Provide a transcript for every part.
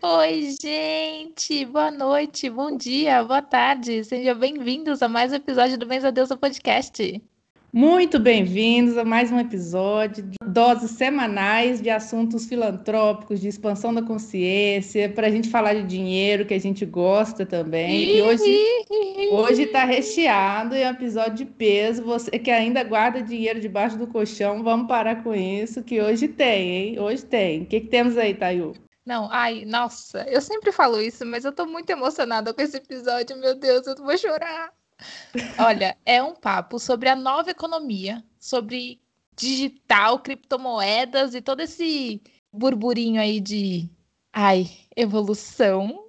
Oi, gente! Boa noite, bom dia, boa tarde. Sejam bem-vindos a mais um episódio do Benza Deus Podcast. Muito bem-vindos a mais um episódio de doses semanais de assuntos filantrópicos, de expansão da consciência, para a gente falar de dinheiro, que a gente gosta também. E hoje hoje está recheado e é um episódio de peso. Você que ainda guarda dinheiro debaixo do colchão, vamos parar com isso, que hoje tem, hein? Hoje tem. O que, que temos aí, Tayu? Não, ai, nossa, eu sempre falo isso, mas eu tô muito emocionada com esse episódio, meu Deus, eu vou chorar. Olha, é um papo sobre a nova economia, sobre digital, criptomoedas e todo esse burburinho aí de, ai, evolução.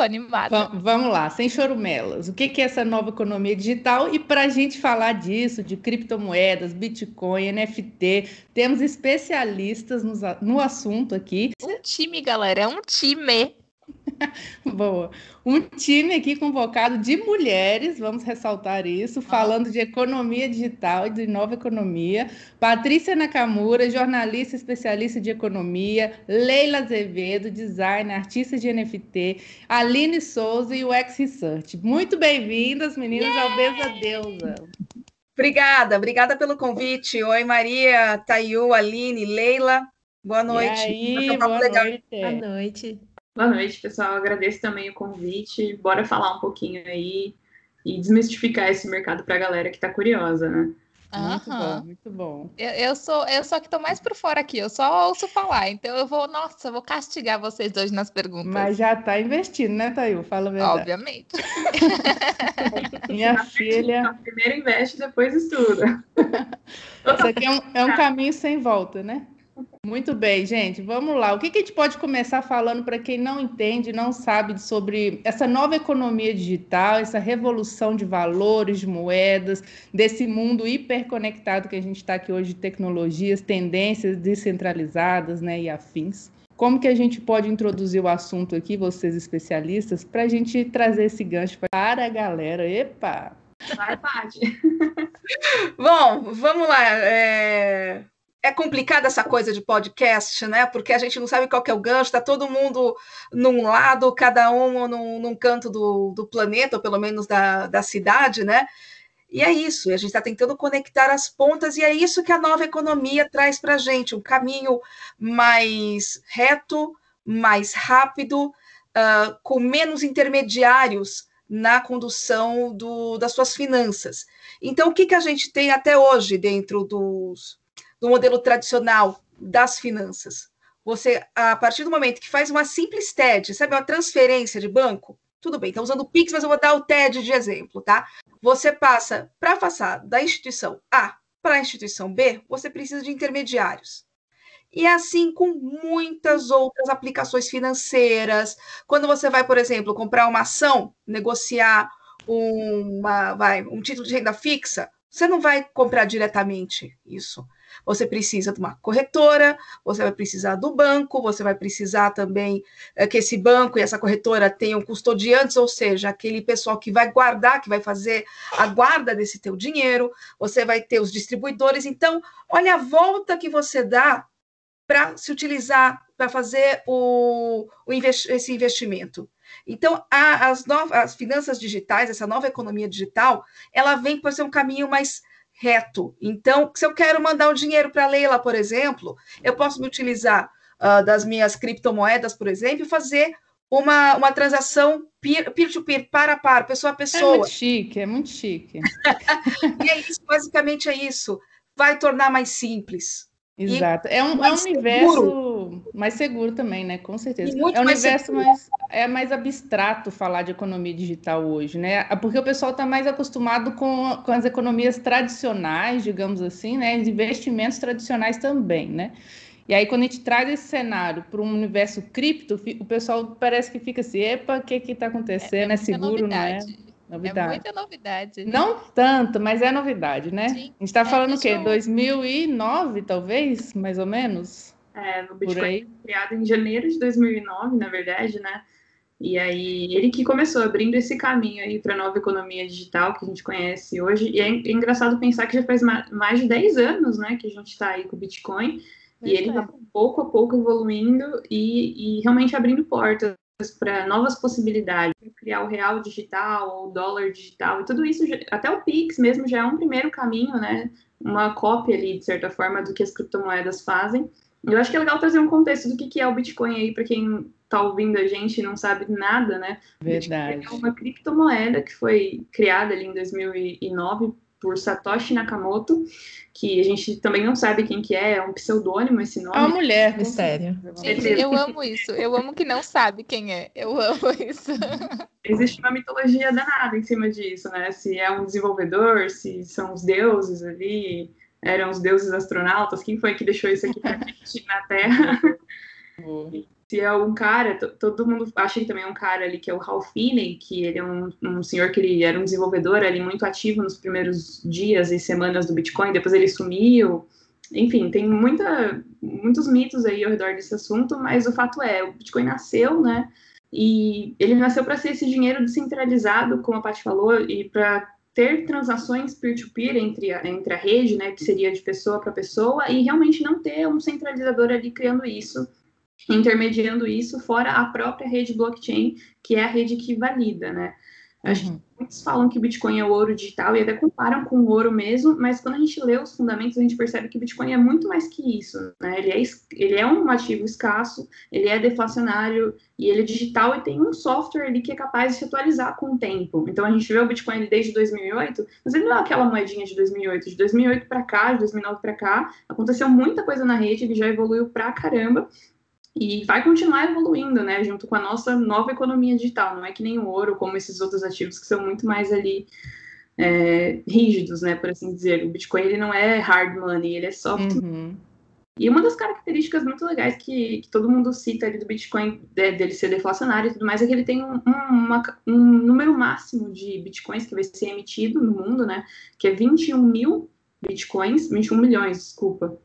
Tô animada. vamos lá, sem chorumelas. O que, que é essa nova economia digital? E para a gente falar disso, de criptomoedas, Bitcoin, NFT, temos especialistas no, no assunto aqui. Um time, galera, é um time. Boa. Um time aqui convocado de mulheres, vamos ressaltar isso, falando de economia digital e de nova economia. Patrícia Nakamura, jornalista especialista de economia. Leila Azevedo, designer, artista de NFT. Aline Souza e o X Research. Muito bem-vindas, meninas, ao Beza Deusa. Obrigada, obrigada pelo convite. Oi, Maria, Tayu, Aline, Leila. Boa noite. E aí, boa noite. Boa noite. Boa noite, pessoal. Agradeço também o convite. Bora falar um pouquinho aí e desmistificar esse mercado para a galera que está curiosa, né? Muito bom, muito bom. Eu, eu, sou eu só que tô mais por fora aqui, eu só ouço falar, então eu vou, nossa, eu vou castigar vocês dois nas perguntas. Mas já tá investindo, né, Thayu? Fala a verdade. Obviamente. Minha filha. Primeiro investe, depois estuda. Isso aqui é um, é um caminho sem volta, né? Muito bem, gente. Vamos lá. O que, que a gente pode começar falando para quem não entende, não sabe sobre essa nova economia digital, essa revolução de valores, de moedas, desse mundo hiperconectado que a gente está aqui hoje de tecnologias, tendências descentralizadas né, e afins. Como que a gente pode introduzir o assunto aqui, vocês especialistas, para a gente trazer esse gancho para a galera? Epa! Vai, Paty. Bom, vamos lá. É é complicada essa coisa de podcast, né? Porque a gente não sabe qual é o gancho, está todo mundo num lado, cada um num, num canto do, do, planeta, ou pelo menos da, da cidade, né? E é isso, a gente está tentando conectar as pontas, e é isso que a nova economia traz para a gente: um caminho mais reto, mais rápido, uh, com menos intermediários na condução do, das suas finanças. Então, o que, que a gente tem até hoje dentro dos, do modelo tradicional das finanças. Você, a partir do momento que faz uma simples TED, sabe, uma transferência de banco, tudo bem, está usando o Pix, mas eu vou dar o TED de exemplo, tá? Você passa para passar da instituição A para a instituição B, você precisa de intermediários. E é assim com muitas outras aplicações financeiras. Quando você vai, por exemplo, comprar uma ação, negociar uma, vai, um título de renda fixa, você não vai comprar diretamente isso. Você precisa de uma corretora, você vai precisar do banco, você vai precisar também é, que esse banco e essa corretora tenham custodiantes, ou seja, aquele pessoal que vai guardar, que vai fazer a guarda desse teu dinheiro, você vai ter os distribuidores. Então, olha a volta que você dá para se utilizar, para fazer o, o investi esse investimento. Então, a, as, as finanças digitais, essa nova economia digital, ela vem para ser um caminho mais reto. Então, se eu quero mandar o dinheiro para a Leila, por exemplo, eu posso me utilizar uh, das minhas criptomoedas, por exemplo, e fazer uma, uma transação peer-to-peer, para para, pessoa a pessoa. É muito chique, é muito chique. e é isso, basicamente é isso. Vai tornar mais simples. Exato. É um, é um universo mais seguro também, né? Com certeza. É um universo mais, é mais abstrato falar de economia digital hoje, né? Porque o pessoal está mais acostumado com, com as economias tradicionais, digamos assim, né? Os investimentos tradicionais também, né? E aí, quando a gente traz esse cenário para um universo cripto, o pessoal parece que fica assim, epa, o que está acontecendo? É, é, é seguro, não é? Novidade. É muita novidade. Não tanto, mas é novidade, né? Sim. A gente está é, falando o quê? Eu... 2009, talvez, mais ou menos? É, o Bitcoin foi criado em janeiro de 2009, na verdade, né? E aí, ele que começou abrindo esse caminho aí para a nova economia digital que a gente conhece hoje. E é, é engraçado pensar que já faz mais de 10 anos, né, que a gente está aí com o Bitcoin. e ele está pouco a pouco evoluindo e, e realmente abrindo portas para novas possibilidades, criar o real digital, o dólar digital, e tudo isso, até o Pix mesmo já é um primeiro caminho, né? Uma cópia ali, de certa forma, do que as criptomoedas fazem. Eu acho que é legal trazer um contexto do que, é o Bitcoin aí para quem está ouvindo a gente e não sabe nada, né? Verdade. É uma criptomoeda que foi criada ali em 2009 por Satoshi Nakamoto, que a gente também não sabe quem que é, é um pseudônimo esse nome. É uma mulher, mistério. Gente, eu amo isso. Eu amo que não sabe quem é. Eu amo isso. Existe uma mitologia danada em cima disso, né? Se é um desenvolvedor, se são os deuses ali eram os deuses astronautas, quem foi que deixou isso aqui na Terra? Se é um cara, todo mundo acha que também é um cara ali que é o Ralph Finney, que ele é um, um senhor que ele era um desenvolvedor ali muito ativo nos primeiros dias e semanas do Bitcoin, depois ele sumiu. Enfim, tem muita, muitos mitos aí ao redor desse assunto, mas o fato é, o Bitcoin nasceu, né? E ele nasceu para ser esse dinheiro descentralizado, como a Paty falou, e para ter transações peer-to-peer -peer entre, entre a rede, né, que seria de pessoa para pessoa, e realmente não ter um centralizador ali criando isso, intermediando isso, fora a própria rede blockchain, que é a rede que valida, né? Uhum. Muitos falam que Bitcoin é o ouro digital e até comparam com o ouro mesmo, mas quando a gente lê os fundamentos, a gente percebe que Bitcoin é muito mais que isso. Né? Ele, é, ele é um ativo escasso, ele é deflacionário e ele é digital e tem um software ali que é capaz de se atualizar com o tempo. Então a gente vê o Bitcoin desde 2008, mas ele não é aquela moedinha de 2008. De 2008 para cá, de 2009 para cá, aconteceu muita coisa na rede, ele já evoluiu pra caramba e vai continuar evoluindo, né, junto com a nossa nova economia digital. Não é que nem o ouro, como esses outros ativos que são muito mais ali é, rígidos, né, por assim dizer. O Bitcoin ele não é hard money, ele é soft. Uhum. E uma das características muito legais que, que todo mundo cita ali do Bitcoin, de, dele ser deflacionário e tudo mais, é que ele tem um, um, uma, um número máximo de Bitcoins que vai ser emitido no mundo, né, que é 21 mil Bitcoins, 21 milhões, desculpa,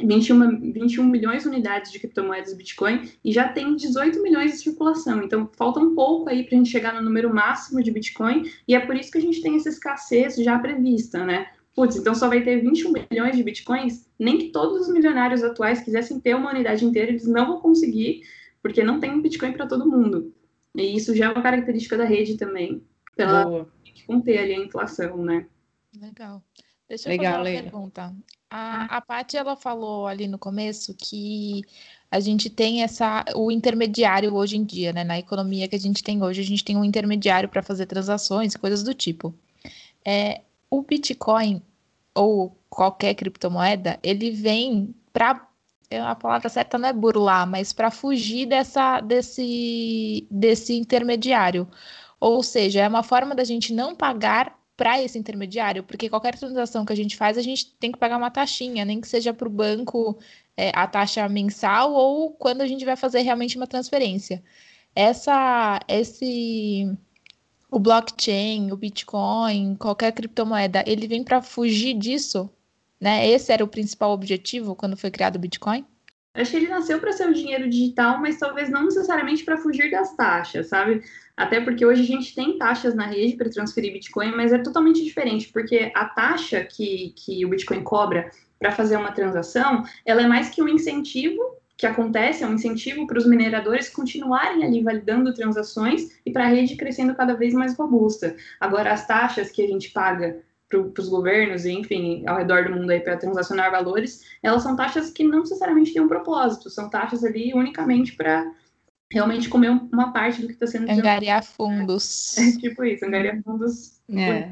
21, 21 milhões de unidades de criptomoedas Bitcoin e já tem 18 milhões de circulação. Então, falta um pouco aí para a gente chegar no número máximo de Bitcoin e é por isso que a gente tem essa escassez já prevista, né? Putz, então só vai ter 21 milhões de Bitcoins? Nem que todos os milionários atuais quisessem ter uma unidade inteira, eles não vão conseguir, porque não tem um Bitcoin para todo mundo. E isso já é uma característica da rede também, pela Boa. conter ali a inflação, né? Legal. Deixa eu Legal, fazer uma Leila. pergunta. A, a Paty, ela falou ali no começo que a gente tem essa o intermediário hoje em dia, né? Na economia que a gente tem hoje, a gente tem um intermediário para fazer transações, coisas do tipo. É, o Bitcoin ou qualquer criptomoeda, ele vem para é, a palavra certa não é burlar, mas para fugir dessa desse desse intermediário. Ou seja, é uma forma da gente não pagar para esse intermediário, porque qualquer transação que a gente faz, a gente tem que pagar uma taxinha, nem que seja para o banco é, a taxa mensal ou quando a gente vai fazer realmente uma transferência. Essa, esse, o blockchain, o Bitcoin, qualquer criptomoeda, ele vem para fugir disso, né? Esse era o principal objetivo quando foi criado o Bitcoin? Acho que ele nasceu para ser o dinheiro digital, mas talvez não necessariamente para fugir das taxas, sabe? Até porque hoje a gente tem taxas na rede para transferir Bitcoin, mas é totalmente diferente, porque a taxa que, que o Bitcoin cobra para fazer uma transação, ela é mais que um incentivo que acontece, é um incentivo para os mineradores continuarem ali validando transações e para a rede crescendo cada vez mais robusta. Agora, as taxas que a gente paga para os governos, e enfim, ao redor do mundo aí para transacionar valores, elas são taxas que não necessariamente têm um propósito, são taxas ali unicamente para realmente comer uma parte do que está sendo angariar fundos. É tipo isso, angariar fundos é.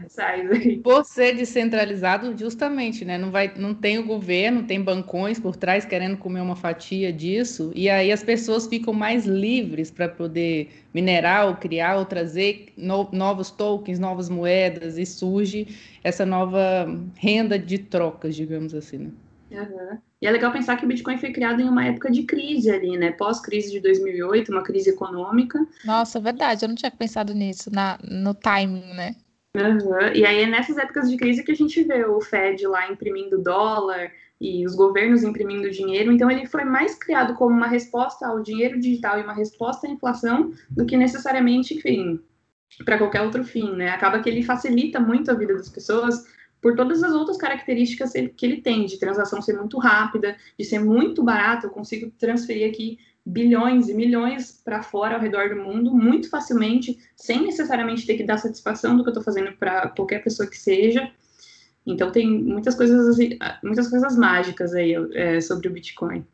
Por ser descentralizado, justamente, né? Não, vai, não tem o governo, tem bancões por trás querendo comer uma fatia disso, e aí as pessoas ficam mais livres para poder minerar ou criar ou trazer no, novos tokens, novas moedas, e surge essa nova renda de trocas, digamos assim, né? Uhum. E é legal pensar que o Bitcoin foi criado em uma época de crise ali, né? Pós-crise de 2008, uma crise econômica. Nossa, verdade, eu não tinha pensado nisso, na, no timing, né? Uhum. E aí é nessas épocas de crise que a gente vê o Fed lá imprimindo dólar e os governos imprimindo dinheiro. Então ele foi mais criado como uma resposta ao dinheiro digital e uma resposta à inflação do que necessariamente, enfim, para qualquer outro fim, né? Acaba que ele facilita muito a vida das pessoas por todas as outras características que ele tem, de transação ser muito rápida, de ser muito barato, eu consigo transferir aqui bilhões e milhões para fora ao redor do mundo muito facilmente, sem necessariamente ter que dar satisfação do que eu estou fazendo para qualquer pessoa que seja. Então tem muitas coisas assim, muitas coisas mágicas aí é, sobre o Bitcoin.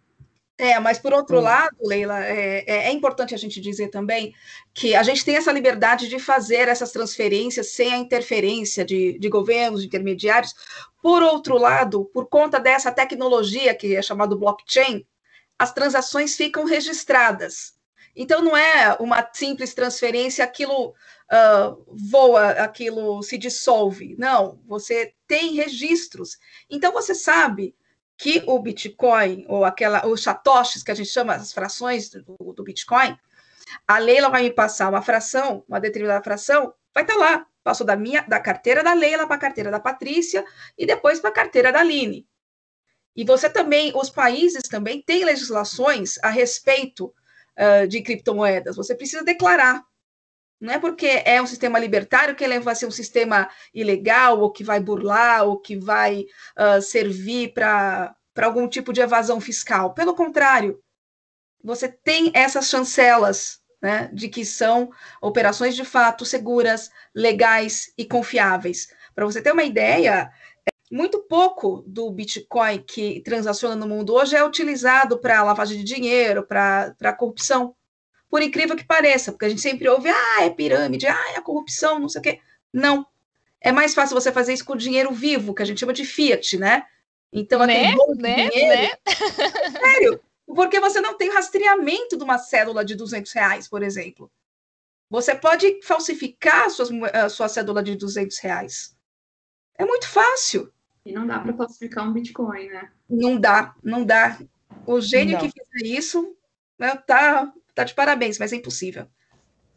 É, mas por outro hum. lado, Leila, é, é, é, importante a gente dizer também que a gente tem essa liberdade de fazer essas transferências sem a interferência de, de governos, de intermediários. Por outro lado, por conta dessa tecnologia que é chamada blockchain, as transações ficam registradas. Então, não é uma simples transferência, aquilo uh, voa, aquilo se dissolve. Não, você tem registros. Então, você sabe que o Bitcoin, ou aquela, os satoshis, que a gente chama as frações do, do Bitcoin, a Leila vai me passar uma fração, uma determinada fração, vai estar tá lá. Passou da minha, da carteira da Leila para a carteira da Patrícia e depois para a carteira da Aline. E você também, os países também têm legislações a respeito uh, de criptomoedas. Você precisa declarar. Não é porque é um sistema libertário que ele vai ser um sistema ilegal, ou que vai burlar, ou que vai uh, servir para algum tipo de evasão fiscal. Pelo contrário, você tem essas chancelas né, de que são operações de fato seguras, legais e confiáveis. Para você ter uma ideia, muito pouco do Bitcoin que transaciona no mundo hoje é utilizado para lavagem de dinheiro, para corrupção por incrível que pareça, porque a gente sempre ouve, ah, é pirâmide, ah, é corrupção, não sei o quê. Não. É mais fácil você fazer isso com dinheiro vivo, que a gente chama de fiat, né? Então, né? né? dinheiro... Né? Sério, porque você não tem rastreamento de uma cédula de 200 reais, por exemplo. Você pode falsificar a sua, a sua cédula de 200 reais. É muito fácil. E não dá para falsificar um Bitcoin, né? Não dá, não dá. O gênio não. que fizer isso né, tá Tá de parabéns, mas é impossível.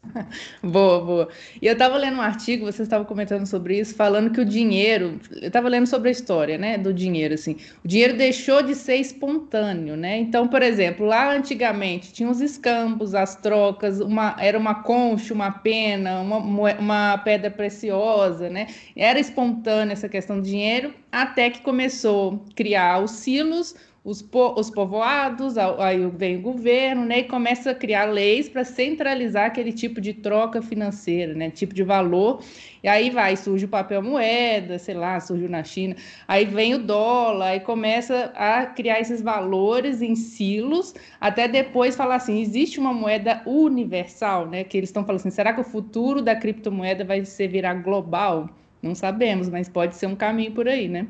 Boa, boa. E eu estava lendo um artigo, vocês estavam comentando sobre isso, falando que o dinheiro, eu estava lendo sobre a história, né, do dinheiro, assim, o dinheiro deixou de ser espontâneo, né? Então, por exemplo, lá antigamente tinha os escampos, as trocas, uma, era uma concha, uma pena, uma, uma pedra preciosa, né? Era espontânea essa questão do dinheiro, até que começou a criar os silos, os, po os povoados, aí vem o governo, né, e começa a criar leis para centralizar aquele tipo de troca financeira, né, tipo de valor, e aí vai, surge o papel moeda, sei lá, surgiu na China, aí vem o dólar, aí começa a criar esses valores em silos, até depois falar assim, existe uma moeda universal, né, que eles estão falando assim, será que o futuro da criptomoeda vai ser virar global? Não sabemos, mas pode ser um caminho por aí, né?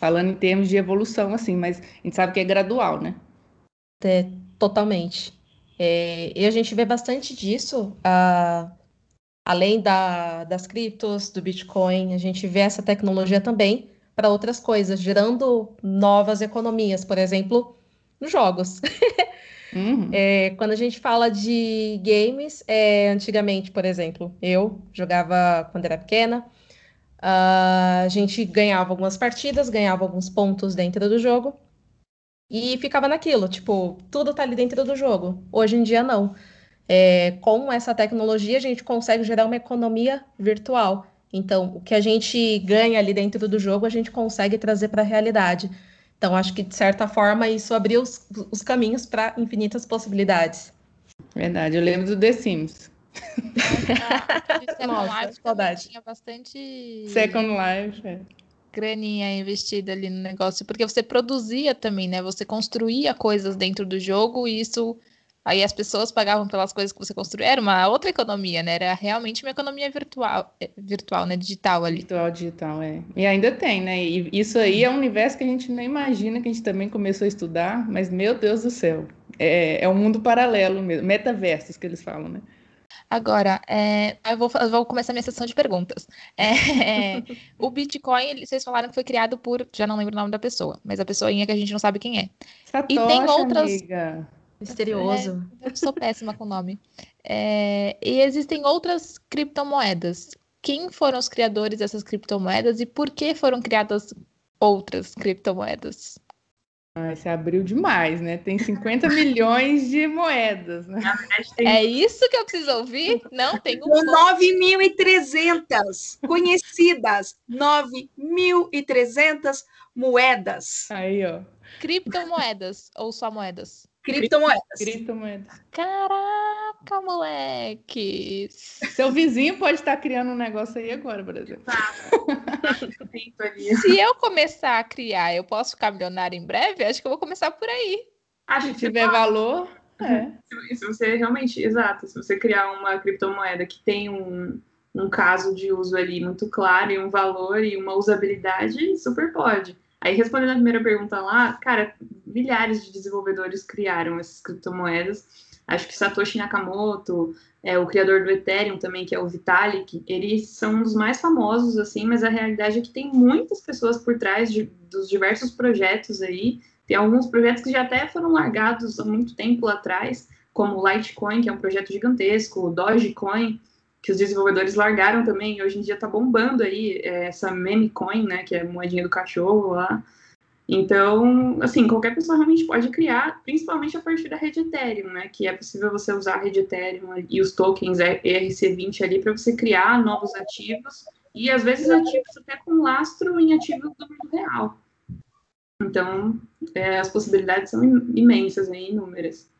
Falando em termos de evolução, assim, mas a gente sabe que é gradual, né? É, totalmente. É, e a gente vê bastante disso, a, além da, das criptos, do Bitcoin, a gente vê essa tecnologia também para outras coisas, gerando novas economias, por exemplo, nos jogos. Uhum. É, quando a gente fala de games, é, antigamente, por exemplo, eu jogava quando era pequena, Uh, a gente ganhava algumas partidas, ganhava alguns pontos dentro do jogo e ficava naquilo, tipo, tudo tá ali dentro do jogo. Hoje em dia, não. É, com essa tecnologia, a gente consegue gerar uma economia virtual. Então, o que a gente ganha ali dentro do jogo, a gente consegue trazer para a realidade. Então, acho que, de certa forma, isso abriu os, os caminhos para infinitas possibilidades. Verdade, eu lembro do The Sims. Nossa, Life saudade. Tinha bastante. Second Life, é. Graninha investida ali no negócio, porque você produzia também, né? Você construía coisas dentro do jogo e isso. Aí as pessoas pagavam pelas coisas que você construía. Era uma outra economia, né? Era realmente uma economia virtual, é, virtual, né? Digital ali. Virtual, digital, é. E ainda tem, né? E isso aí é um universo que a gente nem imagina, que a gente também começou a estudar, mas meu Deus do céu. É, é um mundo paralelo mesmo. Metaversos que eles falam, né? Agora, é, eu, vou, eu, vou, começar minha sessão de perguntas. É, é, o Bitcoin, vocês falaram que foi criado por, já não lembro o nome da pessoa, mas a pessoinha que a gente não sabe quem é. Satoshi, e tem outras. Amiga. Misterioso. É, eu sou péssima com o nome. É, e existem outras criptomoedas. Quem foram os criadores dessas criptomoedas e por que foram criadas outras criptomoedas? Ah, você abriu demais, né? Tem 50 milhões de moedas. Né? Tem... É isso que eu preciso ouvir? Não, tem um. 9.300 conhecidas. 9.300 moedas. Aí, ó. Criptomoedas ou só moedas? Criptomoedas. Criptomoedas. Caraca, moleque! Seu vizinho pode estar criando um negócio aí agora, por exemplo. Tá. Se eu começar a criar, eu posso ficar milionário em breve? Acho que eu vou começar por aí. Ah, se tiver pode. valor. É. Se, se, você realmente, exato, se você criar uma criptomoeda que tem um, um caso de uso ali muito claro e um valor e uma usabilidade, super pode. Aí, respondendo a primeira pergunta lá, cara, milhares de desenvolvedores criaram essas criptomoedas. Acho que Satoshi Nakamoto, é, o criador do Ethereum também, que é o Vitalik, eles são um dos mais famosos, assim, mas a realidade é que tem muitas pessoas por trás de, dos diversos projetos aí. Tem alguns projetos que já até foram largados há muito tempo atrás, como o Litecoin, que é um projeto gigantesco, o Dogecoin, que os desenvolvedores largaram também, e hoje em dia tá bombando aí é, essa meme coin, né, que é a moedinha do cachorro lá. Então, assim, qualquer pessoa realmente pode criar, principalmente a partir da rede Ethereum, né, que é possível você usar a rede Ethereum e os tokens ERC20 ali para você criar novos ativos e às vezes ativos até com lastro em ativos do mundo real. Então, é, as possibilidades são imensas, né, inúmeras.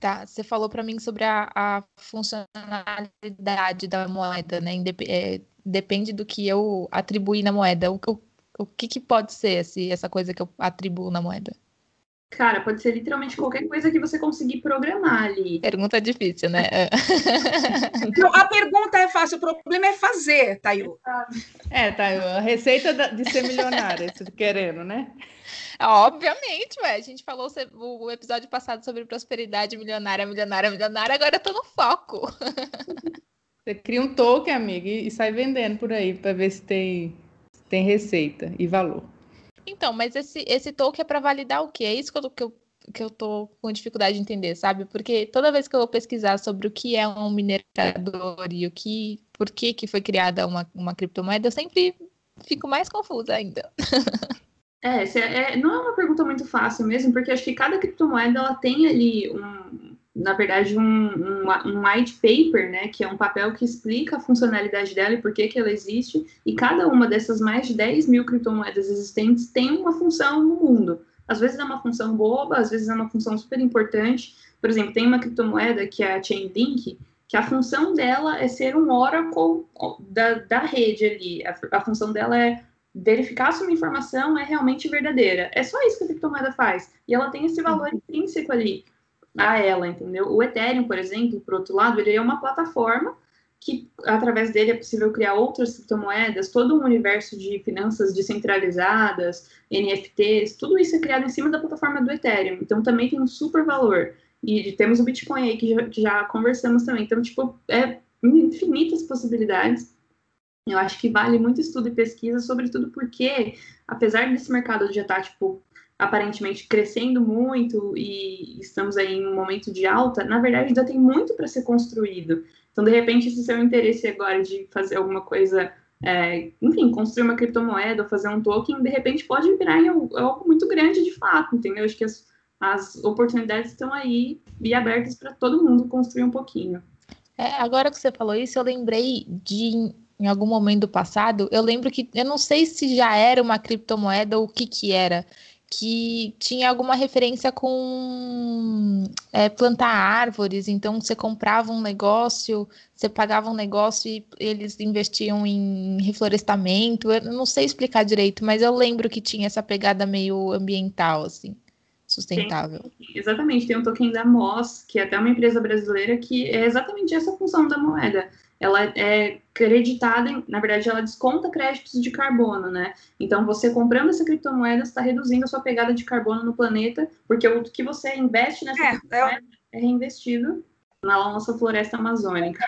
Tá, você falou para mim sobre a, a, funcionalidade da moeda, né? Indep é, depende do que eu atribuir na moeda. O, o, o que, que pode ser esse, essa coisa que eu atribuo na moeda? Cara, pode ser literalmente qualquer coisa que você conseguir programar ali. Pergunta difícil, né? Não, a pergunta é fácil, o problema é fazer, Tayo. É, Tayo, a receita de ser milionária, tá querendo, né? Obviamente, ué. A gente falou o episódio passado sobre prosperidade milionária, milionária, milionária. Agora eu tô no foco. Você cria um token, amiga, e sai vendendo por aí para ver se tem, se tem receita e valor. Então, mas esse, esse token é para validar o quê? É isso que eu, que, eu, que eu tô com dificuldade de entender, sabe? Porque toda vez que eu vou pesquisar sobre o que é um minerador e o que, por que, que foi criada uma, uma criptomoeda, eu sempre fico mais confusa ainda. É, é, não é uma pergunta muito fácil mesmo, porque acho que cada criptomoeda ela tem ali um, na verdade, um, um, um, white paper, né, que é um papel que explica a funcionalidade dela e por que, que ela existe, e cada uma dessas mais de 10 mil criptomoedas existentes tem uma função no mundo. Às vezes é uma função boba, às vezes é uma função super importante. Por exemplo, tem uma criptomoeda que é a Chainlink, que a função dela é ser um oracle da, da rede ali. A, a função dela é verificar se uma informação é realmente verdadeira. É só isso que a criptomoeda faz. E ela tem esse valor intrínseco ali a ela, entendeu? O Ethereum, por exemplo, por outro lado, ele é uma plataforma que através dele é possível criar outras criptomoedas, todo um universo de finanças descentralizadas, NFTs, tudo isso é criado em cima da plataforma do Ethereum. Então também tem um super valor. E temos o Bitcoin aí que já, que já conversamos também. Então, tipo, é infinitas possibilidades. Eu acho que vale muito estudo e pesquisa, sobretudo porque, apesar desse mercado já estar, tá, tipo, aparentemente crescendo muito e estamos aí em um momento de alta, na verdade ainda tem muito para ser construído. Então, de repente, esse seu interesse agora de fazer alguma coisa, é, enfim, construir uma criptomoeda ou fazer um token, de repente pode virar algo muito grande de fato, entendeu? Acho que as, as oportunidades estão aí e abertas para todo mundo construir um pouquinho. É, agora que você falou isso, eu lembrei de em algum momento do passado, eu lembro que eu não sei se já era uma criptomoeda ou o que que era, que tinha alguma referência com é, plantar árvores, então você comprava um negócio, você pagava um negócio e eles investiam em reflorestamento. Eu não sei explicar direito, mas eu lembro que tinha essa pegada meio ambiental, assim, sustentável. Tem, exatamente, tem um token da Moss, que é até uma empresa brasileira, que é exatamente essa função da moeda ela é creditada, na verdade, ela desconta créditos de carbono, né? Então, você comprando essa criptomoeda está reduzindo a sua pegada de carbono no planeta, porque o que você investe nessa é, criptomoeda é, reinvestido. na nossa floresta amazônica.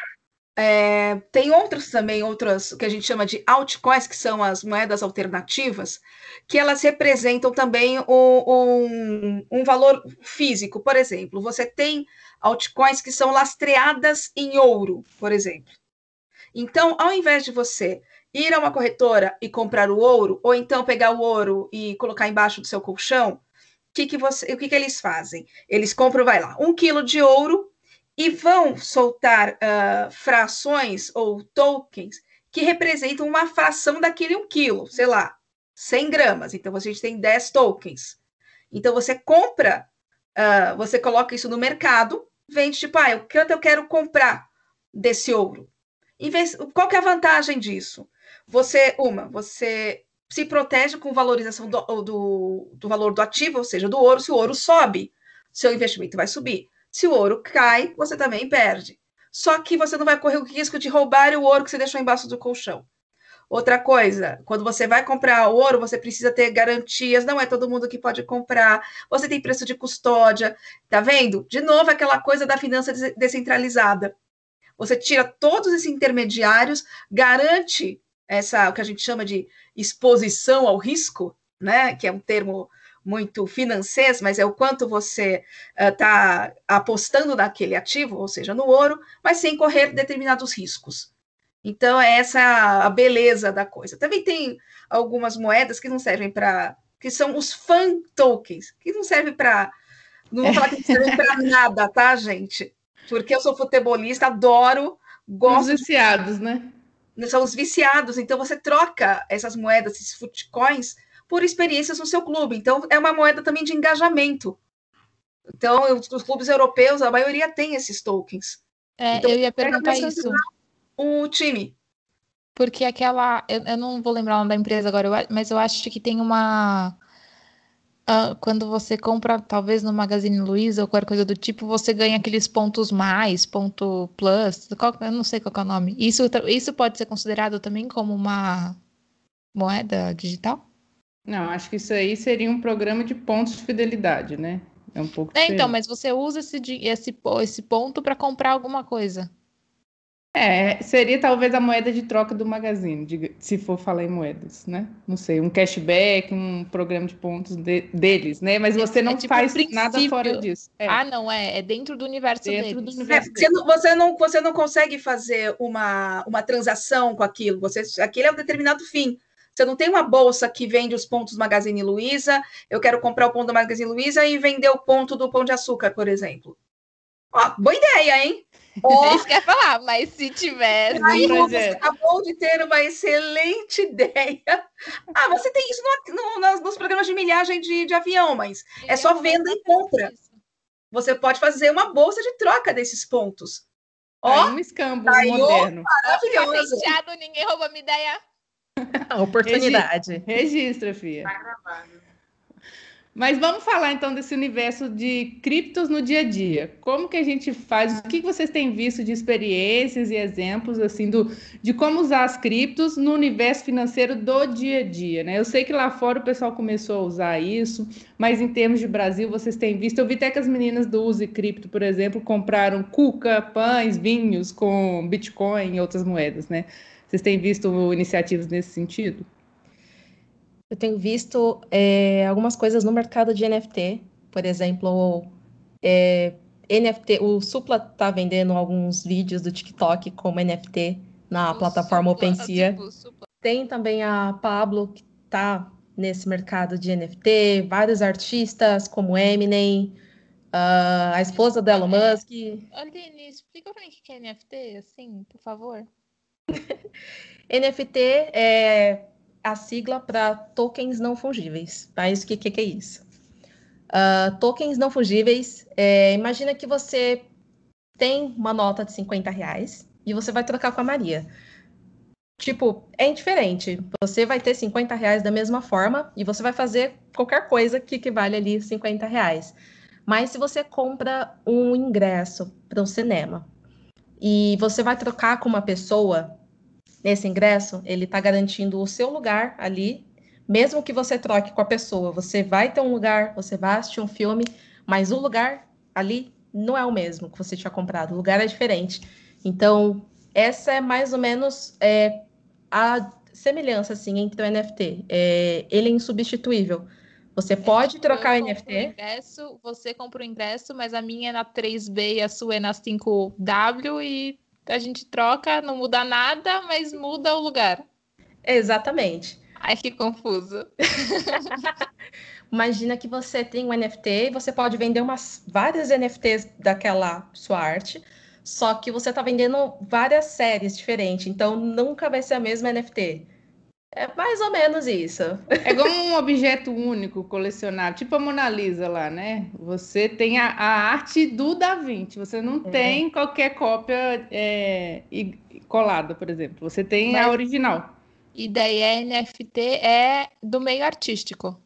É, tem outros também, outras que a gente chama de altcoins, que são as moedas alternativas, que elas representam também um, um valor físico. Por exemplo, você tem altcoins que são lastreadas em ouro, por exemplo. Então, ao invés de você ir a uma corretora e comprar o ouro, ou então pegar o ouro e colocar embaixo do seu colchão, que, que, você, o que, que eles fazem? Eles compram, vai lá, um quilo de ouro e vão soltar uh, frações ou tokens que representam uma fração daquele um quilo, sei lá, 100 gramas. Então, gente tem 10 tokens. Então, você compra, uh, você coloca isso no mercado, vende tipo, ah, quanto eu quero comprar desse ouro? Qual que é a vantagem disso? Você, uma, você se protege com valorização do, do, do valor do ativo, ou seja, do ouro. Se o ouro sobe, seu investimento vai subir. Se o ouro cai, você também perde. Só que você não vai correr o risco de roubar o ouro que você deixou embaixo do colchão. Outra coisa, quando você vai comprar ouro, você precisa ter garantias, não é todo mundo que pode comprar, você tem preço de custódia, tá vendo? De novo, aquela coisa da finança descentralizada. Você tira todos esses intermediários, garante essa, o que a gente chama de exposição ao risco, né? Que é um termo muito financeiro, mas é o quanto você está uh, apostando naquele ativo, ou seja, no ouro, mas sem correr determinados riscos. Então, é essa a beleza da coisa. Também tem algumas moedas que não servem para. que são os fan tokens, que não servem para. Não vou falar que não servem para nada, tá, gente? Porque eu sou futebolista, adoro, gosto. Os viciados, né? São os viciados, então você troca essas moedas, esses futcoins, por experiências no seu clube. Então, é uma moeda também de engajamento. Então, os, clubes europeus, a maioria tem esses tokens. É, então, eu ia perguntar isso. O time. Porque aquela. Eu, eu, não vou lembrar o nome da empresa agora, mas eu acho que tem uma. Uh, quando você compra, talvez no Magazine Luiza ou qualquer coisa do tipo, você ganha aqueles pontos mais, ponto plus, qual, eu não sei qual é o nome. Isso, isso pode ser considerado também como uma moeda digital? Não, acho que isso aí seria um programa de pontos de fidelidade, né? É um pouco. É, então, mas você usa esse, esse, esse ponto para comprar alguma coisa. É, seria talvez a moeda de troca do Magazine, se for falar em moedas, né? Não sei, um cashback, um programa de pontos de, deles, né? Mas você é, não é tipo faz nada fora disso. É. Ah, não, é, é dentro do universo dentro deles. Do universo você, não, você, não, você não consegue fazer uma, uma transação com aquilo, você, aquele é um determinado fim. Você não tem uma bolsa que vende os pontos Magazine Luiza, eu quero comprar o ponto do Magazine Luiza e vender o ponto do Pão de Açúcar, por exemplo. Ó, boa ideia, hein? Oh. Isso quer falar, mas se tivesse. Aí você acabou de ter uma excelente ideia. Ah, você tem isso no, no, nos programas de milhagem de, de avião, mas é só venda e compra. Você pode fazer uma bolsa de troca desses pontos. Ó, um escambo moderno. Maravilhoso. ninguém roubou minha ideia. Oportunidade. Registra, filha. Tá gravado. Mas vamos falar então desse universo de criptos no dia a dia. Como que a gente faz? O que vocês têm visto de experiências e exemplos assim do, de como usar as criptos no universo financeiro do dia a dia, né? Eu sei que lá fora o pessoal começou a usar isso, mas em termos de Brasil vocês têm visto? Eu vi até que as meninas do Use Cripto, por exemplo, compraram cuca, pães, vinhos com Bitcoin e outras moedas, né? Vocês têm visto iniciativas nesse sentido? Eu tenho visto é, algumas coisas no mercado de NFT, por exemplo, é, NFT, o Supla está vendendo alguns vídeos do TikTok como NFT na o plataforma Supla, OpenSea. Tipo, Tem também a Pablo, que está nesse mercado de NFT, vários artistas como Eminem, uh, a esposa do Elon Musk. Aline, explica para mim o que é NFT, assim, por favor. NFT é a sigla para tokens não fungíveis. Mas o que, que, que é isso? Uh, tokens não fungíveis, é, imagina que você tem uma nota de 50 reais e você vai trocar com a Maria. Tipo, é indiferente. Você vai ter 50 reais da mesma forma e você vai fazer qualquer coisa que equivale ali 50 reais. Mas se você compra um ingresso para um cinema e você vai trocar com uma pessoa nesse ingresso, ele está garantindo o seu lugar ali, mesmo que você troque com a pessoa. Você vai ter um lugar, você vai assistir um filme, mas o lugar ali não é o mesmo que você tinha comprado, o lugar é diferente. Então, essa é mais ou menos é, a semelhança assim entre o NFT. É, ele é insubstituível. Você pode trocar o NFT. O ingresso, você compra o ingresso, mas a minha é na 3B e a sua é na 5W e a gente troca, não muda nada, mas muda o lugar. Exatamente. Ai, que confuso. Imagina que você tem um NFT e você pode vender umas várias NFTs daquela sua arte, só que você está vendendo várias séries diferentes, então nunca vai ser a mesma NFT. É mais ou menos isso. É como um objeto único colecionável, tipo a Mona Lisa lá, né? Você tem a, a arte do Da Vinci, você não é. tem qualquer cópia é, colada, por exemplo. Você tem Mas, a original. E daí a NFT é do meio artístico.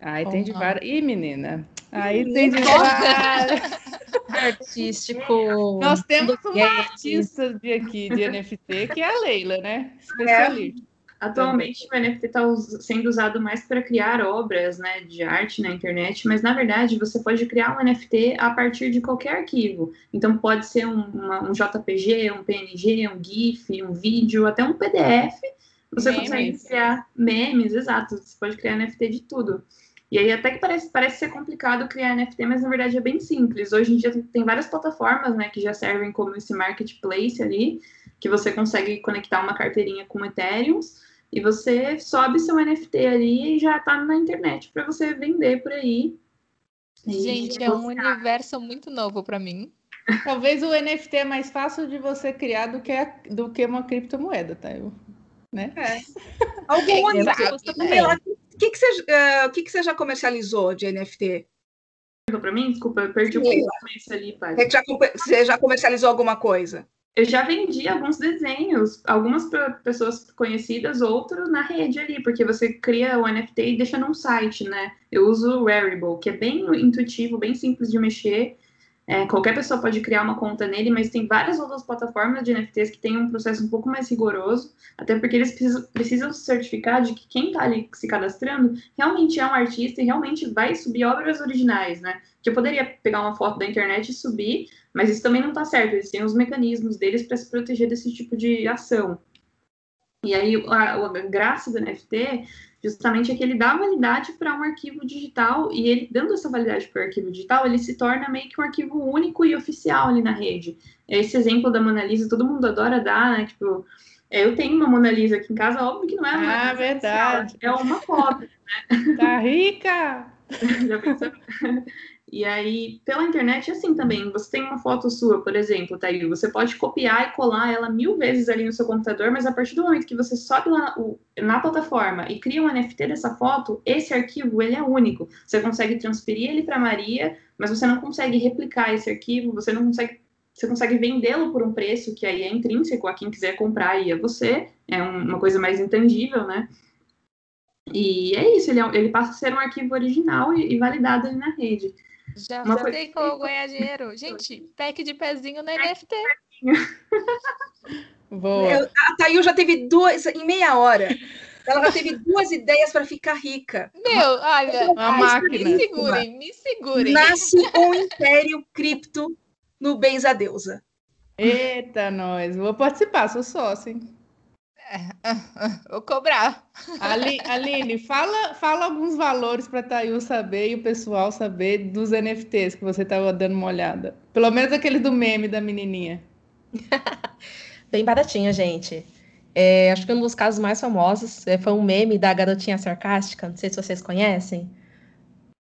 Aí tem de várias. Ih, menina. Aí tem de várias. Artístico. Nós temos uma artista de aqui de NFT que é a Leila, né? Especialista. Atualmente o NFT está sendo usado mais para criar obras né, de arte na internet, mas na verdade você pode criar um NFT a partir de qualquer arquivo. Então pode ser um, uma, um JPG, um PNG, um GIF, um vídeo, até um PDF. Você memes. consegue criar memes, exato. Você pode criar NFT de tudo. E aí até que parece, parece ser complicado criar NFT, mas na verdade é bem simples. Hoje em dia tem várias plataformas né, que já servem como esse marketplace ali, que você consegue conectar uma carteirinha com Ethereum e você sobe seu NFT ali e já está na internet para você vender por aí. Gente, é um universo muito novo para mim. Talvez o NFT é mais fácil de você criar do que, a, do que uma criptomoeda, tá? Eu, né? É. Algum é, O que, que, você, uh, que, que você já comercializou de NFT? Para mim, desculpa, eu perdi Sim. o pensamento ali, pai. Você já comercializou alguma coisa? Eu já vendi alguns desenhos, algumas pessoas conhecidas, outros na rede ali, porque você cria o NFT e deixa num site, né? Eu uso o Wearable, que é bem intuitivo, bem simples de mexer. É, qualquer pessoa pode criar uma conta nele, mas tem várias outras plataformas de NFTs que têm um processo um pouco mais rigoroso, até porque eles precisam, precisam se certificar de que quem está ali se cadastrando realmente é um artista e realmente vai subir obras originais, né? Que eu poderia pegar uma foto da internet e subir, mas isso também não está certo, eles têm os mecanismos deles para se proteger desse tipo de ação. E aí, a, a graça do NFT justamente é que ele dá validade para um arquivo digital e ele, dando essa validade para o arquivo digital, ele se torna meio que um arquivo único e oficial ali na rede. Esse exemplo da Mona Lisa, todo mundo adora dar, né? Tipo, é, eu tenho uma Mona Lisa aqui em casa, óbvio que não é uma Ah, verdade. Oficial, é uma cópia, né? Tá rica! Já pensou? E aí, pela internet é assim também. Você tem uma foto sua, por exemplo, tá aí, você pode copiar e colar ela mil vezes ali no seu computador, mas a partir do momento que você sobe lá na plataforma e cria um NFT dessa foto, esse arquivo ele é único. Você consegue transferir ele para Maria, mas você não consegue replicar esse arquivo, você não consegue você consegue vendê-lo por um preço que aí é intrínseco a quem quiser comprar e é você, é uma coisa mais intangível, né? E é isso, ele, é, ele passa a ser um arquivo original e, e validado ali na rede. Já, já tem como ganhar dinheiro. Gente, pack de pezinho no NFT. Boa. a Thayu já teve duas, em meia hora. Ela já teve duas ideias para ficar rica. Meu, olha, uma máquina. me segurem, me segurem. Nasce um império cripto no Bens a Deusa. Eita, nós. Vou participar, sou sócio, hein? Vou cobrar. Ali, Aline, fala, fala alguns valores para a Thayu saber e o pessoal saber dos NFTs que você estava dando uma olhada. Pelo menos aquele do meme da menininha. Bem baratinho, gente. É, acho que um dos casos mais famosos é, foi um meme da garotinha sarcástica. Não sei se vocês conhecem.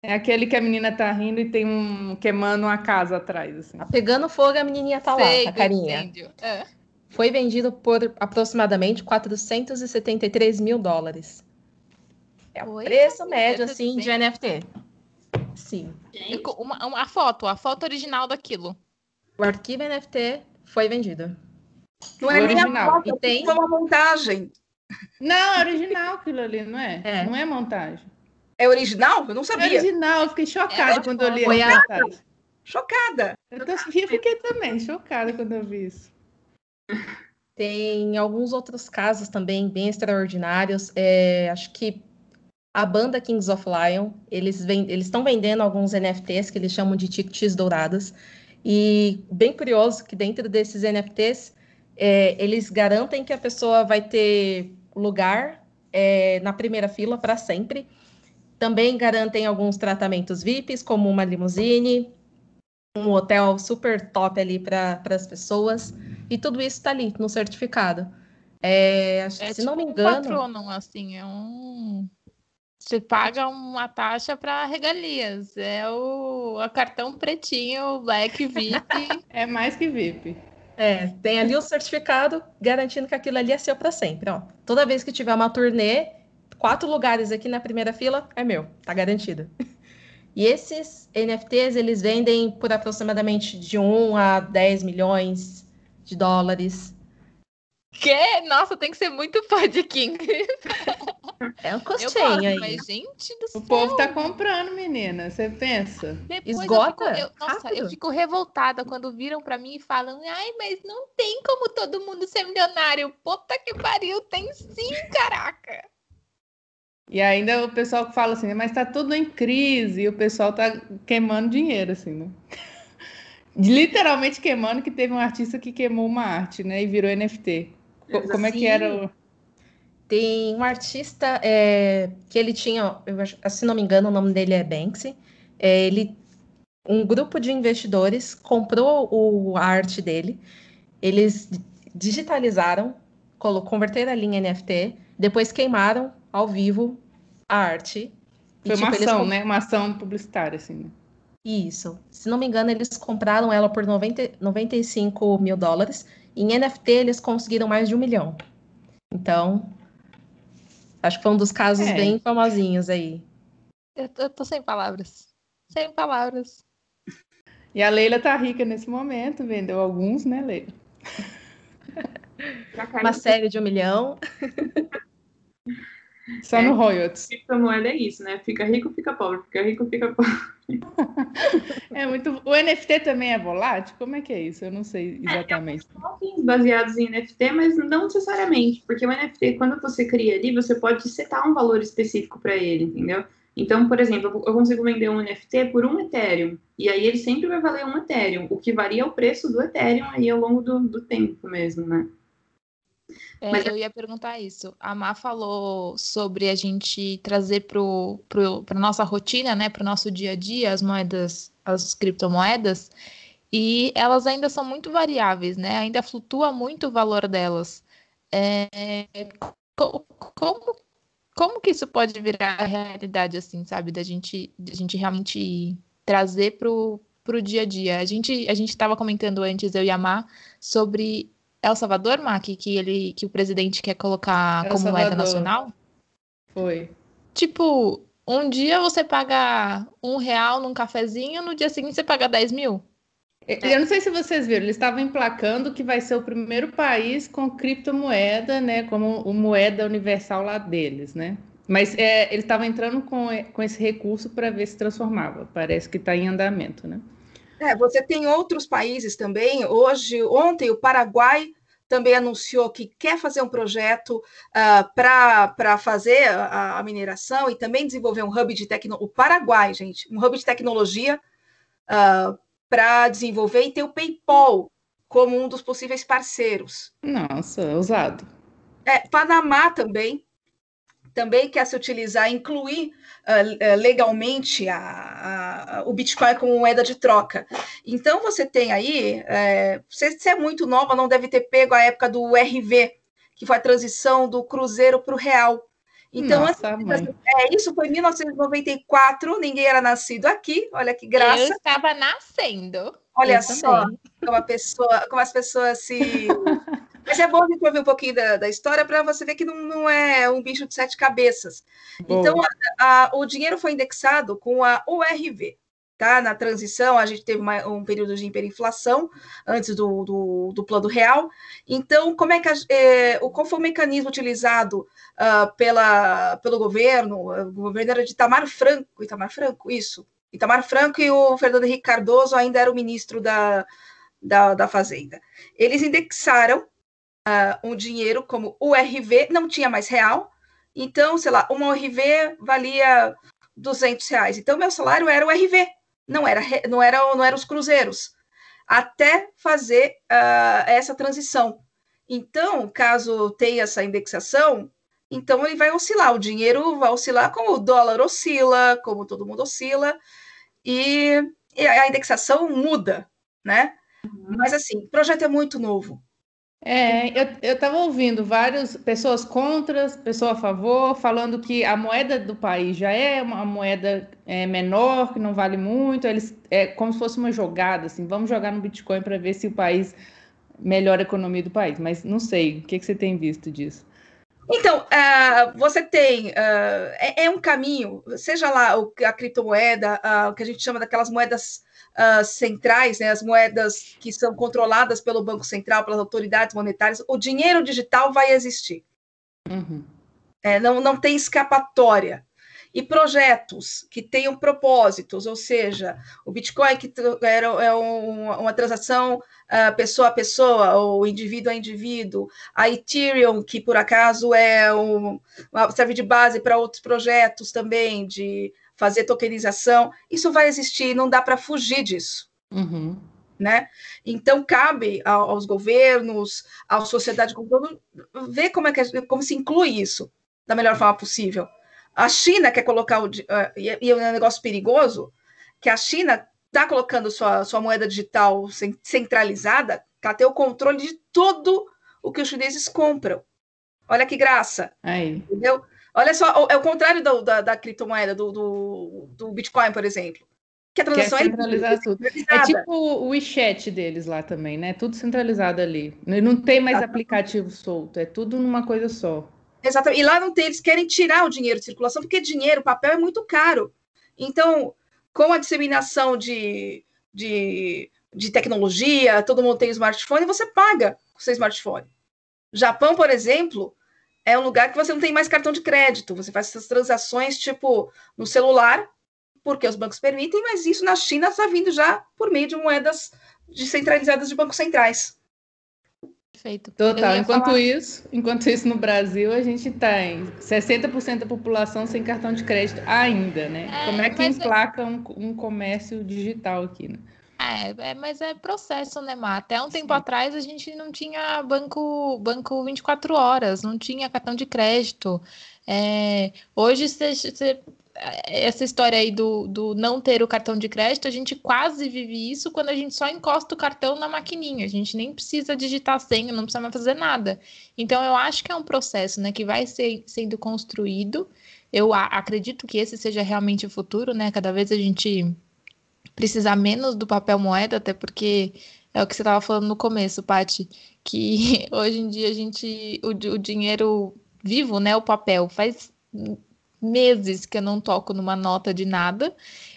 É aquele que a menina tá rindo e tem um queimando uma casa atrás. Assim. Tá pegando fogo, a menininha tá Sei, lá, com a carinha. É foi vendido por aproximadamente 473 mil dólares. É o preço médio, assim, de NFT. Sim. Uma, uma, a foto, a foto original daquilo. O arquivo NFT foi vendido. Não é a foto, e tem... foi uma montagem. Não, é original aquilo ali, não é? é? Não é montagem. É original? Eu não sabia. É original, eu fiquei chocada é quando eu li a montagem. Chocada. Eu, tô, eu fiquei também chocada quando eu vi isso. Tem alguns outros casos também bem extraordinários. É, acho que a banda Kings of Lion. Eles estão vendendo alguns NFTs que eles chamam de tickets dourados. E bem curioso que dentro desses NFTs, é, eles garantem que a pessoa vai ter lugar é, na primeira fila para sempre. Também garantem alguns tratamentos VIPs, como uma limusine, um hotel super top ali para as pessoas. E tudo isso está ali no certificado. É, é se tipo não me engano. Um patrono, assim, é um. Você paga uma taxa para regalias. É o a cartão pretinho, Black VIP. é mais que VIP. É, tem ali o certificado garantindo que aquilo ali é seu para sempre. Ó. Toda vez que tiver uma turnê, quatro lugares aqui na primeira fila é meu, tá garantido. E esses NFTs eles vendem por aproximadamente de 1 a 10 milhões de dólares. Que? Nossa, tem que ser muito fã de King. É um costinho aí. Mas, gente do céu. O povo tá comprando, menina. Você pensa? Depois Esgota? Eu fico, eu, nossa, eu fico revoltada quando viram para mim e falam: ai, mas não tem como todo mundo ser milionário. Puta que pariu, tem sim, caraca. E ainda o pessoal fala assim, mas tá tudo em crise, e o pessoal tá queimando dinheiro, assim, né? Literalmente queimando, que teve um artista que queimou uma arte, né? E virou NFT. Como é que era o... Tem um artista é, que ele tinha, eu, se não me engano, o nome dele é Banksy. É, ele, um grupo de investidores comprou o, a arte dele, eles digitalizaram, converteram a linha NFT, depois queimaram ao vivo a arte. Foi e, uma tipo, ação, né? Uma ação publicitária, assim, né? Isso. Se não me engano, eles compraram ela por 90, 95 mil dólares. Em NFT, eles conseguiram mais de um milhão. Então, acho que foi um dos casos é. bem famosinhos aí. Eu tô, eu tô sem palavras. Sem palavras. E a Leila tá rica nesse momento, vendeu alguns, né, Leila? Uma série de um milhão. Só é, no royalties. Criptomoeda é isso, né? Fica rico, fica pobre, fica rico, fica pobre. é muito. O NFT também é volátil? Como é que é isso? Eu não sei exatamente. É, tem baseados em NFT, mas não necessariamente, porque o NFT, quando você cria ali, você pode setar um valor específico para ele, entendeu? Então, por exemplo, eu consigo vender um NFT por um Ethereum, e aí ele sempre vai valer um Ethereum, o que varia o preço do Ethereum aí ao longo do, do tempo mesmo, né? É, Mas... Eu ia perguntar isso. A Má falou sobre a gente trazer para a nossa rotina, né, para o nosso dia a dia, as moedas, as criptomoedas, e elas ainda são muito variáveis, né? Ainda flutua muito o valor delas. É, como, como que isso pode virar realidade, assim, sabe? Da gente, da gente realmente trazer para o dia a dia. A gente a gente estava comentando antes, eu e a Má, sobre El Salvador, Mac, que ele que o presidente quer colocar El como Salvador. moeda nacional? Foi. Tipo, um dia você paga um real num cafezinho, no dia seguinte você paga 10 mil. Eu não sei se vocês viram, eles estavam emplacando que vai ser o primeiro país com criptomoeda, né, como o moeda universal lá deles, né? Mas é, eles estavam entrando com, com esse recurso para ver se transformava. Parece que está em andamento, né? É, você tem outros países também. Hoje, ontem, o Paraguai também anunciou que quer fazer um projeto uh, para fazer a, a, mineração e também desenvolver um hub de tecnologia. O Paraguai, gente, um hub de tecnologia uh, ah, para desenvolver e ter o PayPal como um dos possíveis parceiros. Nossa, ousado. É, Panamá também também quer se utilizar, incluir uh, legalmente a, a, o Bitcoin como moeda de troca. Então, você tem aí, é, você, se é muito nova, não deve ter pego a época do RV, que foi a transição do cruzeiro para o real. Então, Nossa, antes, é, isso foi em 1994, ninguém era nascido aqui, olha que graça. Eu estava nascendo. Olha Eu só como, a pessoa, como as pessoas se Mas é bom a gente ouvir um pouquinho da, da história para você ver que não, não, é um bicho de sete cabeças. Boa. Então, a, a, o dinheiro foi indexado com a URV. Tá? Na transição, a gente teve uma, um período de hiperinflação antes do, do, do, plano real. Então, como é que a, é, qual foi o mecanismo utilizado uh, pela, pelo governo? O governo era de Itamar Franco, Itamar Franco, isso. Itamar Franco e o Fernando Henrique Cardoso ainda era o ministro da, da, da Fazenda. Eles indexaram uh, um dinheiro como URV, não tinha mais real, Então, sei lá, uma RV valia 200 reais. Então, meu salário era o RV, não era, não era, não era os cruzeiros, até fazer uh, essa transição. Então, caso tenha essa indexação, então ele vai oscilar, o dinheiro vai oscilar como o dólar oscila, como todo mundo oscila, e, e a indexação muda, né? Uhum. Mas assim, o projeto é muito novo. É, eu estava ouvindo várias pessoas contra, pessoas a favor, falando que a moeda do país já é uma moeda é, menor, que não vale muito, eles é como se fosse uma jogada, assim, vamos jogar no Bitcoin para ver se o país melhora a economia do país. Mas não sei, o que, que você tem visto disso? Então, uh, você tem, uh, é, é, um caminho, seja lá a criptomoeda, uh, o que a gente chama daquelas moedas centrais, né, as moedas que são controladas pelo Banco Central, pelas autoridades monetárias, o dinheiro digital vai existir. Uhum. É, não, não tem escapatória e projetos que tenham propósitos, ou seja, o Bitcoin que era é um, uma transação uh, pessoa a pessoa ou indivíduo a indivíduo, a Ethereum que por acaso é um, serve de base para outros projetos também de fazer tokenização, isso vai existir, não dá para fugir disso. Uhum. Né? Então cabe aos governos, à sociedade como todo, ver como é que como se inclui isso da melhor forma possível. A China quer colocar o. Uh, e é um negócio perigoso, que a China está colocando sua, sua moeda digital centralizada, ela tem o controle de tudo o que os chineses compram. Olha que graça. Aí. Entendeu? Olha só, é o contrário do, da, da, criptomoeda, do, do, do, Bitcoin, por exemplo. Que a transação é, é tudo. É tipo o WeChat deles lá também, né? Tudo centralizado ali. Não tem mais aplicativo solto, é tudo numa coisa só. Exatamente. E lá não tem, eles querem tirar o dinheiro de circulação, porque dinheiro, papel é muito caro. Então, com a disseminação de, de, de tecnologia, todo mundo tem smartphone, você paga o seu smartphone. Japão, por exemplo, é um lugar que você não tem mais cartão de crédito. Você faz essas transações, tipo, no celular, porque os bancos permitem, mas isso na China está vindo já por meio de moedas descentralizadas de bancos centrais. Perfeito. Total. Enquanto falar... isso, enquanto isso no Brasil, a gente tem 60% da população sem cartão de crédito ainda, né? É, Como é que emplaca é... um, um, comércio digital aqui, né? É, é, mas é processo, né, Má? Até um tempo Sim. atrás a gente não tinha banco, banco 24 horas, não tinha cartão de crédito. É, hoje você essa história aí do, do não ter o cartão de crédito, a gente quase vive isso quando a gente só encosta o cartão na maquininha. A gente nem precisa digitar senha, não precisa mais fazer nada. Então, eu acho que é um processo né, que vai ser, sendo construído. Eu acredito que esse seja realmente o futuro, né? Cada vez a gente precisa menos do papel moeda, até porque é o que você estava falando no começo, Paty, que hoje em dia a gente, o, o dinheiro vivo, né, o papel, faz meses que eu não toco numa nota de nada.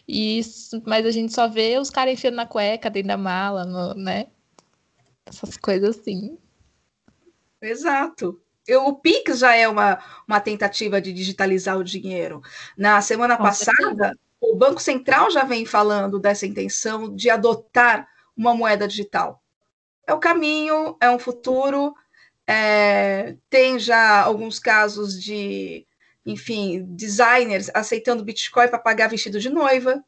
E mas a gente só vê os caras enfiando na cueca, dentro da mala, no, né? Essas coisas assim. Exato. Eu, o Pix já é uma, uma tentativa de digitalizar o dinheiro. Na semana Com passada, certeza. O Banco Central já vem falando dessa intenção de adotar uma moeda digital. É o caminho, é um futuro. É, tem já alguns casos de enfim, designers aceitando Bitcoin para pagar vestido de noiva.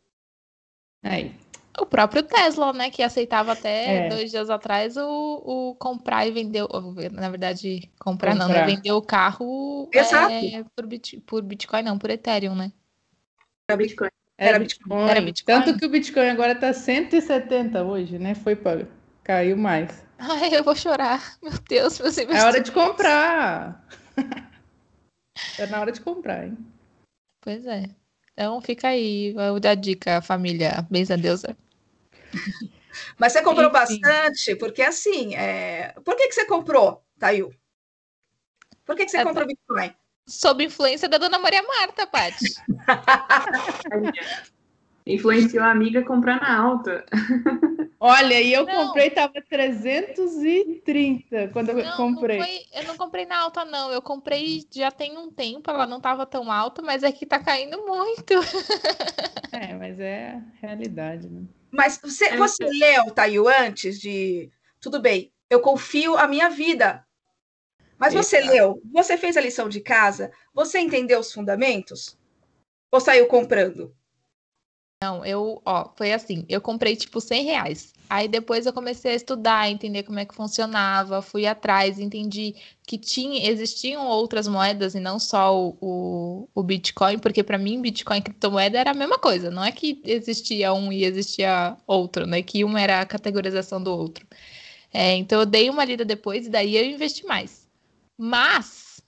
Aí. O próprio Tesla, né, que aceitava até é. dois dias atrás o, o comprar e vender, na verdade, comprar, comprar. não, né, vender o carro é, por, bit, por Bitcoin, não, por Ethereum, né? Bitcoin. Era, Bitcoin. Era Bitcoin. Tanto que o Bitcoin agora tá 170 hoje, né? Foi para caiu mais. Ai, eu vou chorar. Meu Deus, meus É hora de comprar. É na hora de comprar, hein? Pois é. Então fica aí a dica, família. Beijo a deusa. Mas você comprou Enfim. bastante, porque assim, é... por que, que você comprou, Tail? Por que, que você é, comprou Bitcoin? Sob influência da dona Maria Marta, Paty. Influenciou a amiga a comprar na alta. Olha, e eu não. comprei, tava 330 quando eu comprei. Não foi, eu não comprei na alta, não. Eu comprei já tem um tempo, ela não tava tão alta, mas aqui é tá caindo muito. É, mas é realidade, né? Mas você, é, você leu, Tayo, antes de. Tudo bem, eu confio a minha vida Mas você Exato. leu, você fez a lição de casa, você entendeu os fundamentos? Ou saiu comprando? Não, eu, ó, foi assim, eu comprei tipo 100 reais. Aí depois eu comecei a estudar, entender como é que funcionava, fui atrás, entendi que tinha, existiam outras moedas e não só o, o, o Bitcoin, porque para mim Bitcoin e criptomoeda era a mesma coisa, não é que existia um e existia outro, né? Que uma era a categorização do outro. É, então eu dei uma lida depois e daí eu investi mais. Mas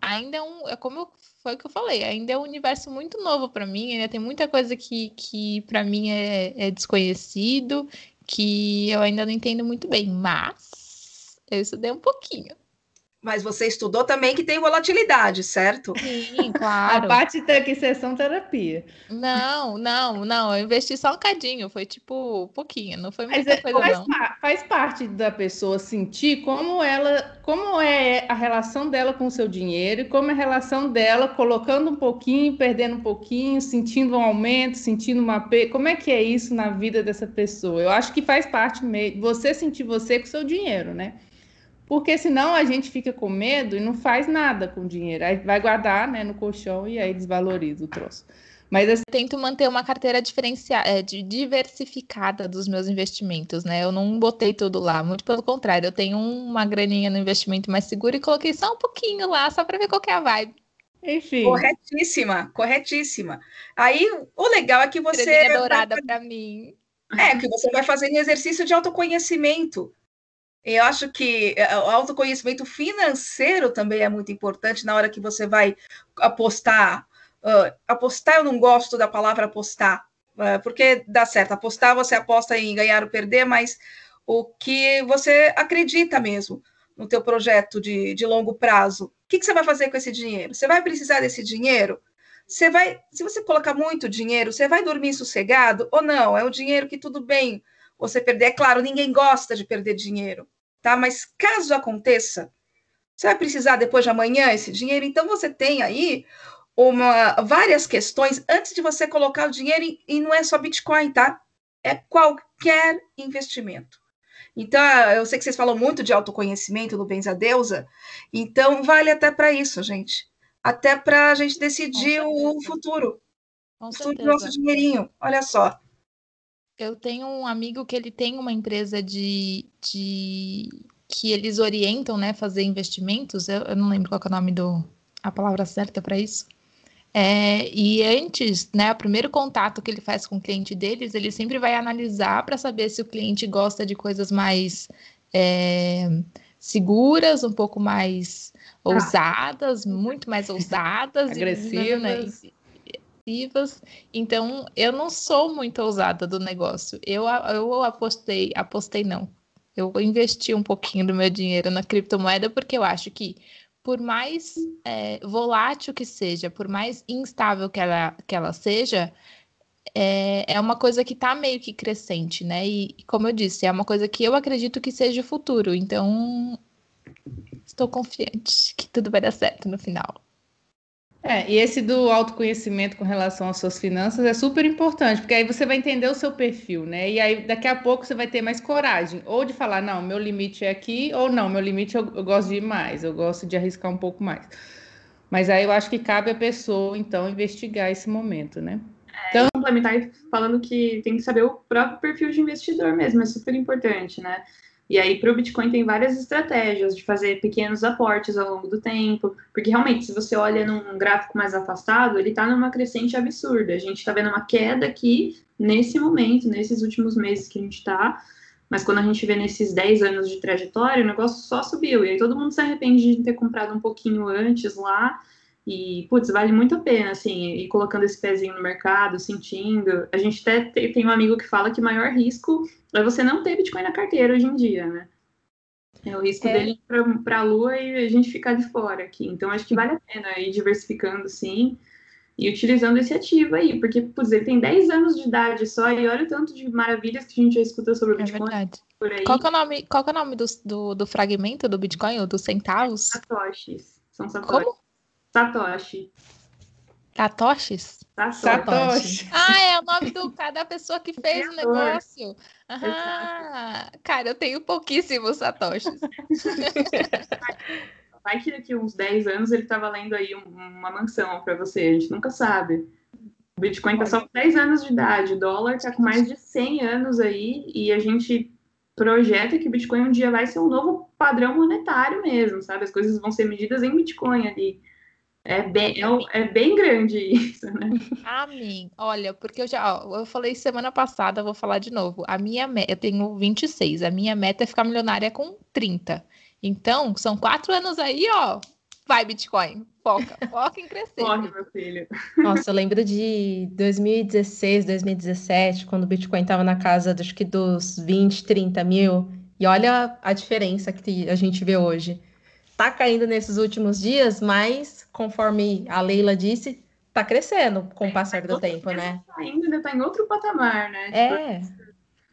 ainda é um, é como eu foi o que eu falei, ainda é um universo muito novo para mim, ainda tem muita coisa que, que para mim é, é, desconhecido, que eu ainda não entendo muito bem, mas eu estudei um pouquinho. Mas você estudou também que tem volatilidade, certo? Sim, A claro. parte tem aqui sessão terapia. Não, não, não, eu investi só um cadinho, foi tipo pouquinho, não foi Mas muita é- coisa faz, não. faz parte da pessoa sentir como ela, como é a relação dela com o seu dinheiro e como é a relação dela colocando um pouquinho, perdendo um pouquinho, sentindo um aumento, sentindo uma perda. Como é que é isso na vida dessa pessoa? Eu acho que faz parte mesmo, você sentir você com o seu dinheiro, né? Porque senão a gente fica com medo e não faz nada com o dinheiro. Aí vai guardar, né, no colchão e aí desvaloriza o troço. Mas assim, tento manter uma carteira diferenciada, diversificada dos meus investimentos, né? Eu não botei tudo lá, muito pelo contrário, eu tenho uma graninha no investimento mais seguro e coloquei só um pouquinho lá, só para ver qual que é a vibe. enfim. Corretíssima, corretíssima. Aí o legal é que você Estrelinha dourada para mim. é que você vai fazendo exercício de autoconhecimento. Eu acho que é, o autoconhecimento financeiro também é muito importante na hora que você vai apostar. Ah, apostar, eu não gosto da palavra apostar, ah, porque dá certo. Apostar, você aposta em ganhar ou perder, mas o que você acredita mesmo no teu projeto de, de longo prazo. O que, que você vai fazer com esse dinheiro? Você vai precisar desse dinheiro? Você vai, se você colocar muito dinheiro, você vai dormir sossegado ou não? É o dinheiro que tudo bem você perder. É claro, ninguém gosta de perder dinheiro, tá? Mas caso aconteça, você vai precisar depois de amanhã esse dinheiro, então você tem aí uma, várias questões antes de você colocar o dinheiro, em, e não é só Bitcoin, tá? É qualquer investimento. Então, eu sei que vocês falam muito de autoconhecimento no Benza Deusa, então vale até para isso, gente. Até para a gente decidir o futuro, Com o futuro do nosso dinheirinho. Olha só. Eu tenho um amigo que ele tem uma empresa de, de que eles orientam, né, fazer investimentos. Eu, eu não lembro qual é o nome do a palavra certa para isso. É, e antes, né, o primeiro contato que ele faz com o cliente deles, ele sempre vai analisar para saber se o cliente gosta de coisas mais é, seguras, um pouco mais ousadas, muito mais ousadas, e, né, Então, eu não sou muito ousada do negócio. Eu, eu apostei, apostei não. Eu investi um pouquinho do meu dinheiro na criptomoeda porque eu acho que, por mais é, volátil que seja, por mais instável que ela, que ela seja, é, é uma coisa que está meio que crescente, né? E, como eu disse, é uma coisa que eu acredito que seja o futuro. Então, estou confiante que tudo vai dar certo no final. É, e esse do autoconhecimento com relação às suas finanças é super importante, porque aí você vai entender o seu perfil, né? E aí daqui a pouco você vai ter mais coragem, ou de falar, não, meu limite é aqui, ou não, meu limite eu, eu gosto de ir mais, eu gosto de arriscar um pouco mais. Mas aí eu acho que cabe a pessoa, então, investigar esse momento, né? complementar e falando que tem que saber o próprio perfil de investidor mesmo, é super importante, né? E aí, para o Bitcoin, tem várias estratégias de fazer pequenos aportes ao longo do tempo, porque realmente, se você olha num gráfico mais afastado, ele está numa crescente absurda. A gente está vendo uma queda aqui, nesse momento, nesses últimos meses que a gente está, mas quando a gente vê nesses 10 anos de trajetória, o negócio só subiu. E aí todo mundo se arrepende de ter comprado um pouquinho antes lá. E, putz, vale muito a pena, assim, ir colocando esse pezinho no mercado, sentindo. A gente até te- tem um amigo que fala que maior risco é você não ter Bitcoin na carteira hoje em dia, né? É o risco É. dele ir pra, pra lua e a gente ficar de fora aqui. Então, acho que vale a pena ir diversificando, sim, e utilizando esse ativo aí, porque, putz, ele tem 10 anos de idade só, e olha o tanto de maravilhas que a gente já escuta sobre o É Bitcoin verdade. por aí. Qual é o nome, qual é o nome do, do, do fragmento do Bitcoin, ou dos centavos? Satoshis. São Satoshi. Como? Satoshi. Satoshis? Satoshi. Satoshi. Ah, é o nome do cada pessoa que fez o negócio. Aham. Cara, eu tenho pouquíssimos satoshis. vai que daqui uns 10 anos ele tá valendo aí uma mansão para você, a gente nunca sabe. O Bitcoin tá só com 10 anos de idade, o dólar tá com mais de 100 anos aí, e a gente projeta que o Bitcoin um dia vai ser um novo padrão monetário mesmo, sabe? As coisas vão ser medidas em Bitcoin ali. É bem, é, é bem grande isso, né? Amém. Olha, porque eu já, ó, eu falei semana passada, vou falar de novo. A minha meta, eu tenho 26, a minha meta é ficar milionária com 30. Então, são quatro anos aí, ó. Vai, Bitcoin. Foca, foca em crescer. Corre, meu filho. Nossa, eu lembro de 2016, 2017, quando o Bitcoin estava na casa, acho que dos 20, 30 mil. E olha a diferença que a gente vê hoje. Tá caindo nesses últimos dias, mas, conforme a Leila disse, tá crescendo com o passar do tempo, né? Ainda ainda tá em outro patamar, né? É.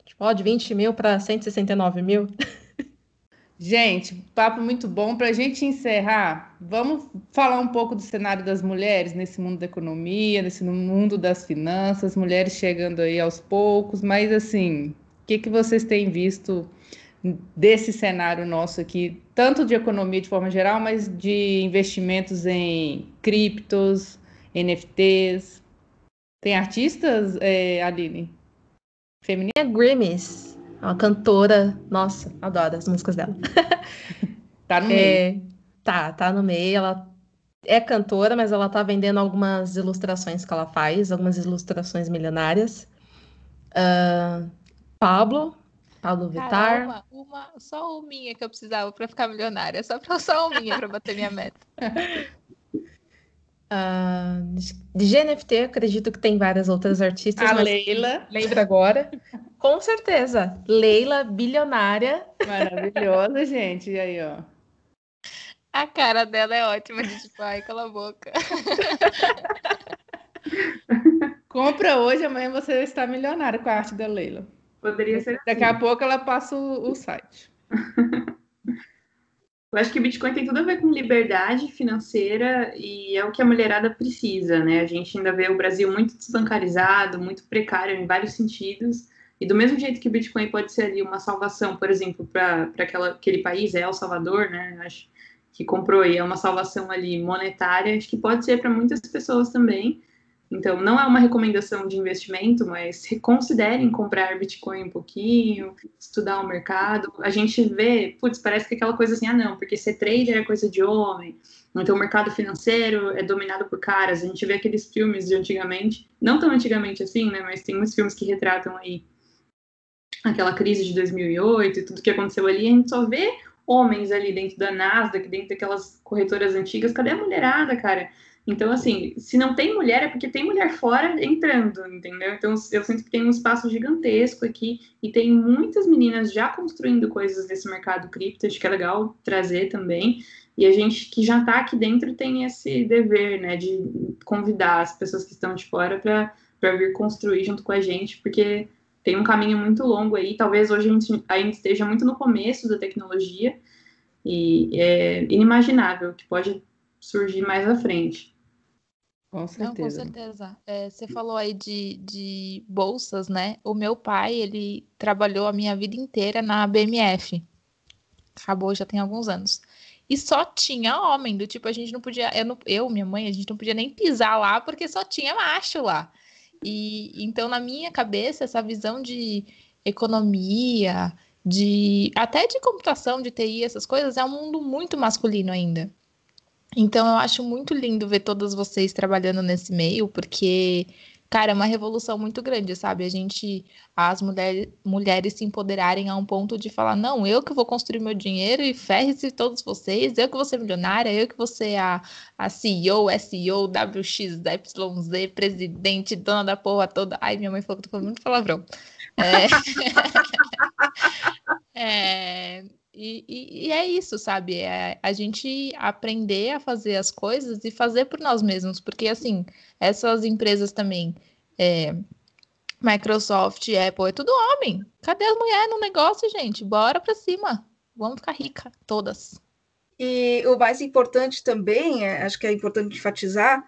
Tipo, ó, de 20 mil para 169 mil. Gente, papo muito bom. Para a gente encerrar, vamos falar um pouco do cenário das mulheres nesse mundo da economia, nesse mundo das finanças, mulheres chegando aí aos poucos, mas assim, o que, que vocês têm visto desse cenário nosso aqui, tanto de economia de forma geral, mas de investimentos em criptos, NFTs? Tem artistas, é, Aline? Feminina? Grimes uma cantora. Nossa, adoro as músicas dela. tá no é, meio. Tá, tá no meio. Ela é cantora, mas ela tá vendendo algumas ilustrações que ela faz, algumas ilustrações milionárias. Uh, Pablo, Pablo Vittar. uma, uma, só uma minha que eu precisava para ficar milionária, só para só uma minha para bater minha meta. Uh, de GNFT, acredito que tem várias outras artistas. A Leila. Lembro agora. Com certeza. Leila, bilionária. Maravilhosa, gente. E aí, ó. A cara dela é ótima, de tipo, ai, cala a boca. Compra hoje, amanhã você está milionária com a arte da Leila. Poderia ser. Daqui assim. a pouco ela passa o, o site. Eu acho que o Bitcoin tem tudo a ver com liberdade financeira e é o que a mulherada precisa, né? A gente ainda vê o Brasil muito desbancarizado, muito precário em vários sentidos. E do mesmo jeito que o Bitcoin pode ser ali uma salvação, por exemplo, para aquele país, é El Salvador, né? Acho que comprou e é uma salvação ali monetária, acho que pode ser para muitas pessoas também. Então, não é uma recomendação de investimento, mas considerem comprar Bitcoin um pouquinho, estudar o mercado. A gente vê, putz, parece que é aquela coisa assim, ah, não, porque ser trader é coisa de homem. Então, o mercado financeiro é dominado por caras. A gente vê aqueles filmes de antigamente, não tão antigamente assim, né, mas tem muitos filmes que retratam aí aquela crise de 2008 e tudo que aconteceu ali. A gente só vê homens ali dentro da Nasdaq, dentro daquelas corretoras antigas. Cadê a mulherada, cara? Então, assim, se não tem mulher, é porque tem mulher fora entrando, entendeu? Então, eu sinto que tem um espaço gigantesco aqui e tem muitas meninas já construindo coisas desse mercado cripto, acho que é legal trazer também. E a gente que já está aqui dentro tem esse dever, né, de convidar as pessoas que estão de fora para vir construir junto com a gente, porque tem um caminho muito longo aí. Talvez hoje a gente ainda esteja muito no começo da tecnologia e é inimaginável que pode surgir mais à frente. Com certeza. Não, com certeza. É, você falou aí de, de bolsas, né? O meu pai, ele trabalhou a minha vida inteira na BMF. Acabou, já tem alguns anos. E só tinha homem, do tipo, a gente não podia, eu, não, eu, minha mãe, a gente não podia nem pisar lá, porque só tinha macho lá. E então, na minha cabeça, essa visão de economia, de até de computação, de TI, essas coisas, é um mundo muito masculino ainda. Então eu acho muito lindo ver todas vocês trabalhando nesse meio, porque, cara, é uma revolução muito grande, sabe? A gente, as mulher, mulheres se empoderarem a um ponto de falar, não, eu que vou construir meu dinheiro e ferre-se todos vocês, eu que vou ser milionária, eu que vou ser a, a CEO, SEO, WX, YZ, presidente, dona da porra toda. Ai, minha mãe falou que eu tô falando muito palavrão. É... é... E, e, e, é isso, sabe? É a gente aprender a fazer as coisas e fazer por nós mesmos, porque assim, essas empresas também, é, Microsoft, Apple, é tudo homem. Cadê as mulheres no negócio, gente? Bora pra cima. Vamos ficar rica, todas. E o mais importante também, é, acho que é importante enfatizar,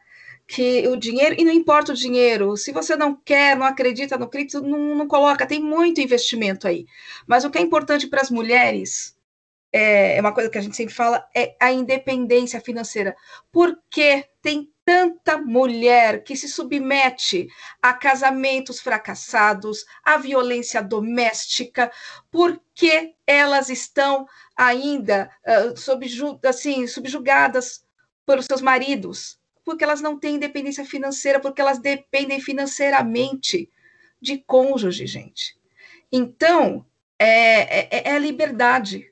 que o dinheiro, e não importa o dinheiro, se você não quer, não acredita no cripto, não, não coloca, tem muito investimento aí. Mas o que é importante para as mulheres é, é uma coisa que a gente sempre fala, é a independência financeira. Porque tem tanta mulher que se submete a casamentos fracassados, à violência doméstica, porque elas estão ainda uh, assim, subjugadas pelos seus maridos, porque elas não têm independência financeira, porque elas dependem financeiramente de cônjuge, gente. Então, é, é, é a liberdade.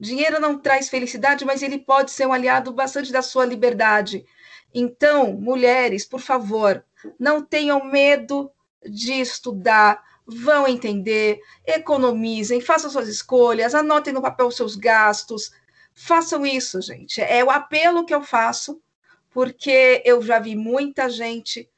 Dinheiro não traz felicidade, mas ele pode ser um aliado bastante da sua liberdade. Então, mulheres, por favor, não tenham medo de estudar, vão entender, economizem, façam suas escolhas, anotem no papel os seus gastos. Façam isso, gente. É o apelo que eu faço, porque eu já vi muita gente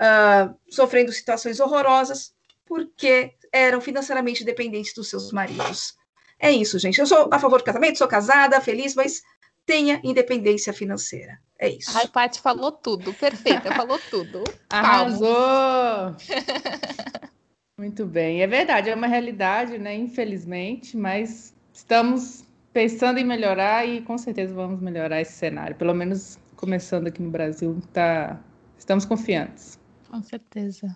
uh, sofrendo situações horrorosas porque eram financeiramente dependentes dos seus maridos. É isso, gente. Eu sou a favor do casamento, sou casada, feliz, mas tenha independência financeira. É isso. A Paty falou tudo, perfeita, falou tudo. Arrasou! Muito bem, é verdade, é uma realidade, né? Infelizmente, mas estamos pensando em melhorar e com certeza vamos melhorar esse cenário. Pelo menos começando aqui no Brasil, tá... estamos confiantes. Com certeza.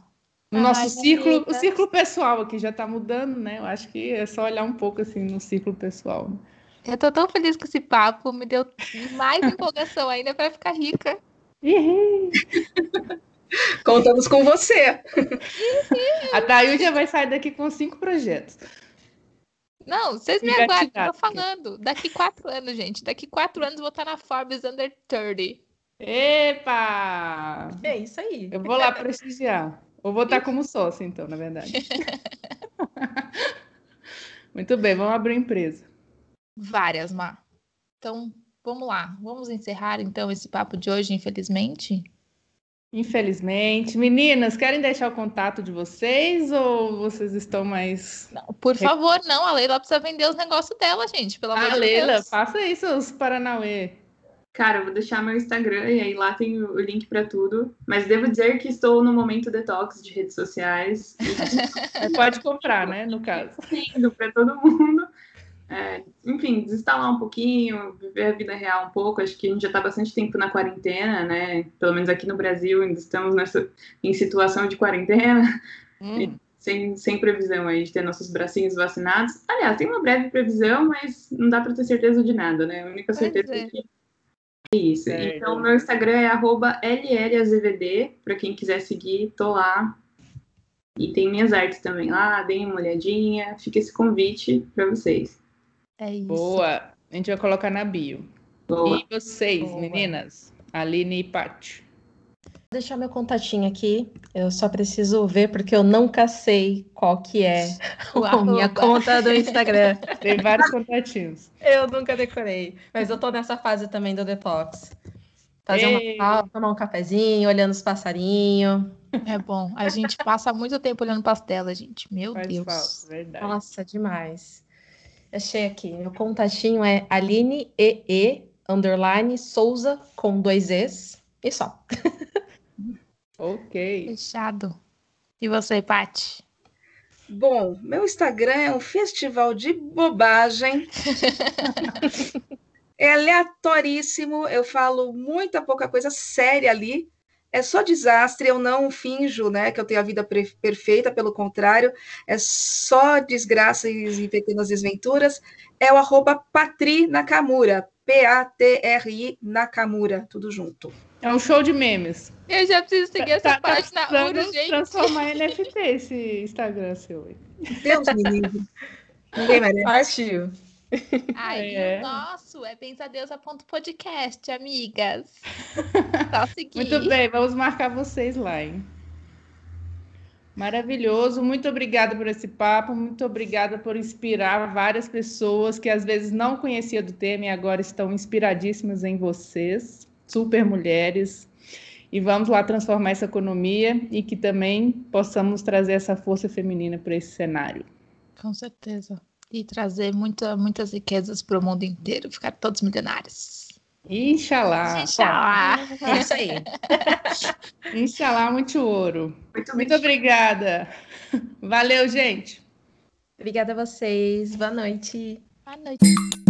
No Ai, nosso círculo, o círculo pessoal aqui já está mudando, né? Eu acho que é só olhar um pouco assim no círculo pessoal. Né? Eu tô tão feliz com esse papo, me deu mais empolgação ainda para ficar rica. Contamos com você. A Thaíldia vai sair daqui com cinco projetos. Não, vocês me aguardem, tô falando. Daqui quatro anos, gente. Daqui quatro anos vou estar na Forbes Under 30. Epa! É isso aí. Eu vou lá prestigiar. Ou vou estar como sócio, então, na verdade. Muito bem, vamos abrir empresa. Várias, Má. Então, vamos lá. Vamos encerrar, então, esse papo de hoje, infelizmente? Infelizmente. Meninas, querem deixar o contato de vocês ou vocês estão mais. Não, por favor, não. A Leila precisa vender os negócios dela, gente. Pelo amor ah, de Leila, Deus. aí seus Paranauê. Cara, eu vou deixar meu Instagram e aí lá tem o link para tudo. Mas devo dizer que estou no momento detox de redes sociais. Pode comprar, né? No caso. Indo para todo mundo. É, enfim, desinstalar um pouquinho, viver a vida real um pouco. Acho que a gente já está bastante tempo na quarentena, né? Pelo menos aqui no Brasil ainda estamos nessa, em situação de quarentena, hum. sem, sem previsão aí de ter nossos bracinhos vacinados. Aliás, tem uma breve previsão, mas não dá para ter certeza de nada, né? A única certeza é. é que é isso. Então, meu Instagram é llazvd, para quem quiser seguir, tô lá. E tem minhas artes também lá, deem uma olhadinha. Fica esse convite para vocês. É isso. Boa. A gente vai colocar na bio. Boa. E vocês, Boa. meninas? Aline e Paty. Vou deixar meu contatinho aqui. Eu só preciso ver porque eu nunca sei qual que é a minha conta do Instagram. Tem vários contatinhos. Eu nunca decorei, mas eu tô nessa fase também do detox. Fazer Ei. uma tomar um cafezinho, olhando os passarinhos. É bom. A gente passa muito tempo olhando para as telas, gente. Meu Faz Deus. Falta, verdade. Nossa, demais. Achei aqui. Meu contatinho é Aline EE underline Souza com dois Es e só. ok. Fechado. E você, Pati? Bom, meu Instagram é um festival de bobagem. é aleatoríssimo. Eu falo muita pouca coisa séria ali é só desastre, eu não finjo né, que eu tenho a vida perfeita, pelo contrário, é só desgraças e pequenas desventuras. É o arroba Patri Nakamura, P-A-T-R-I Nakamura, tudo junto. É um show de memes. Eu já preciso seguir essa tá, tá página tá urgente. transformar em NFT esse Instagram seu. Deus me livre. Ninguém merece. Partiu. Aí é. o nosso é pensadeusa.podcast, amigas. Só seguir. Muito bem, vamos marcar vocês lá, hein? Maravilhoso, muito obrigada por esse papo, muito obrigada por inspirar várias pessoas que às vezes não conheciam do tema e agora estão inspiradíssimas em vocês, super mulheres. E vamos lá transformar essa economia e que também possamos trazer essa força feminina para esse cenário. Com certeza e trazer muita, muitas riquezas para o mundo inteiro, ficar todos milionários. Inxalá. Inxalá. É isso aí. Inxalá, muito ouro. Muito, muito obrigada. Valeu, gente. Obrigada a vocês. Boa noite. Boa noite.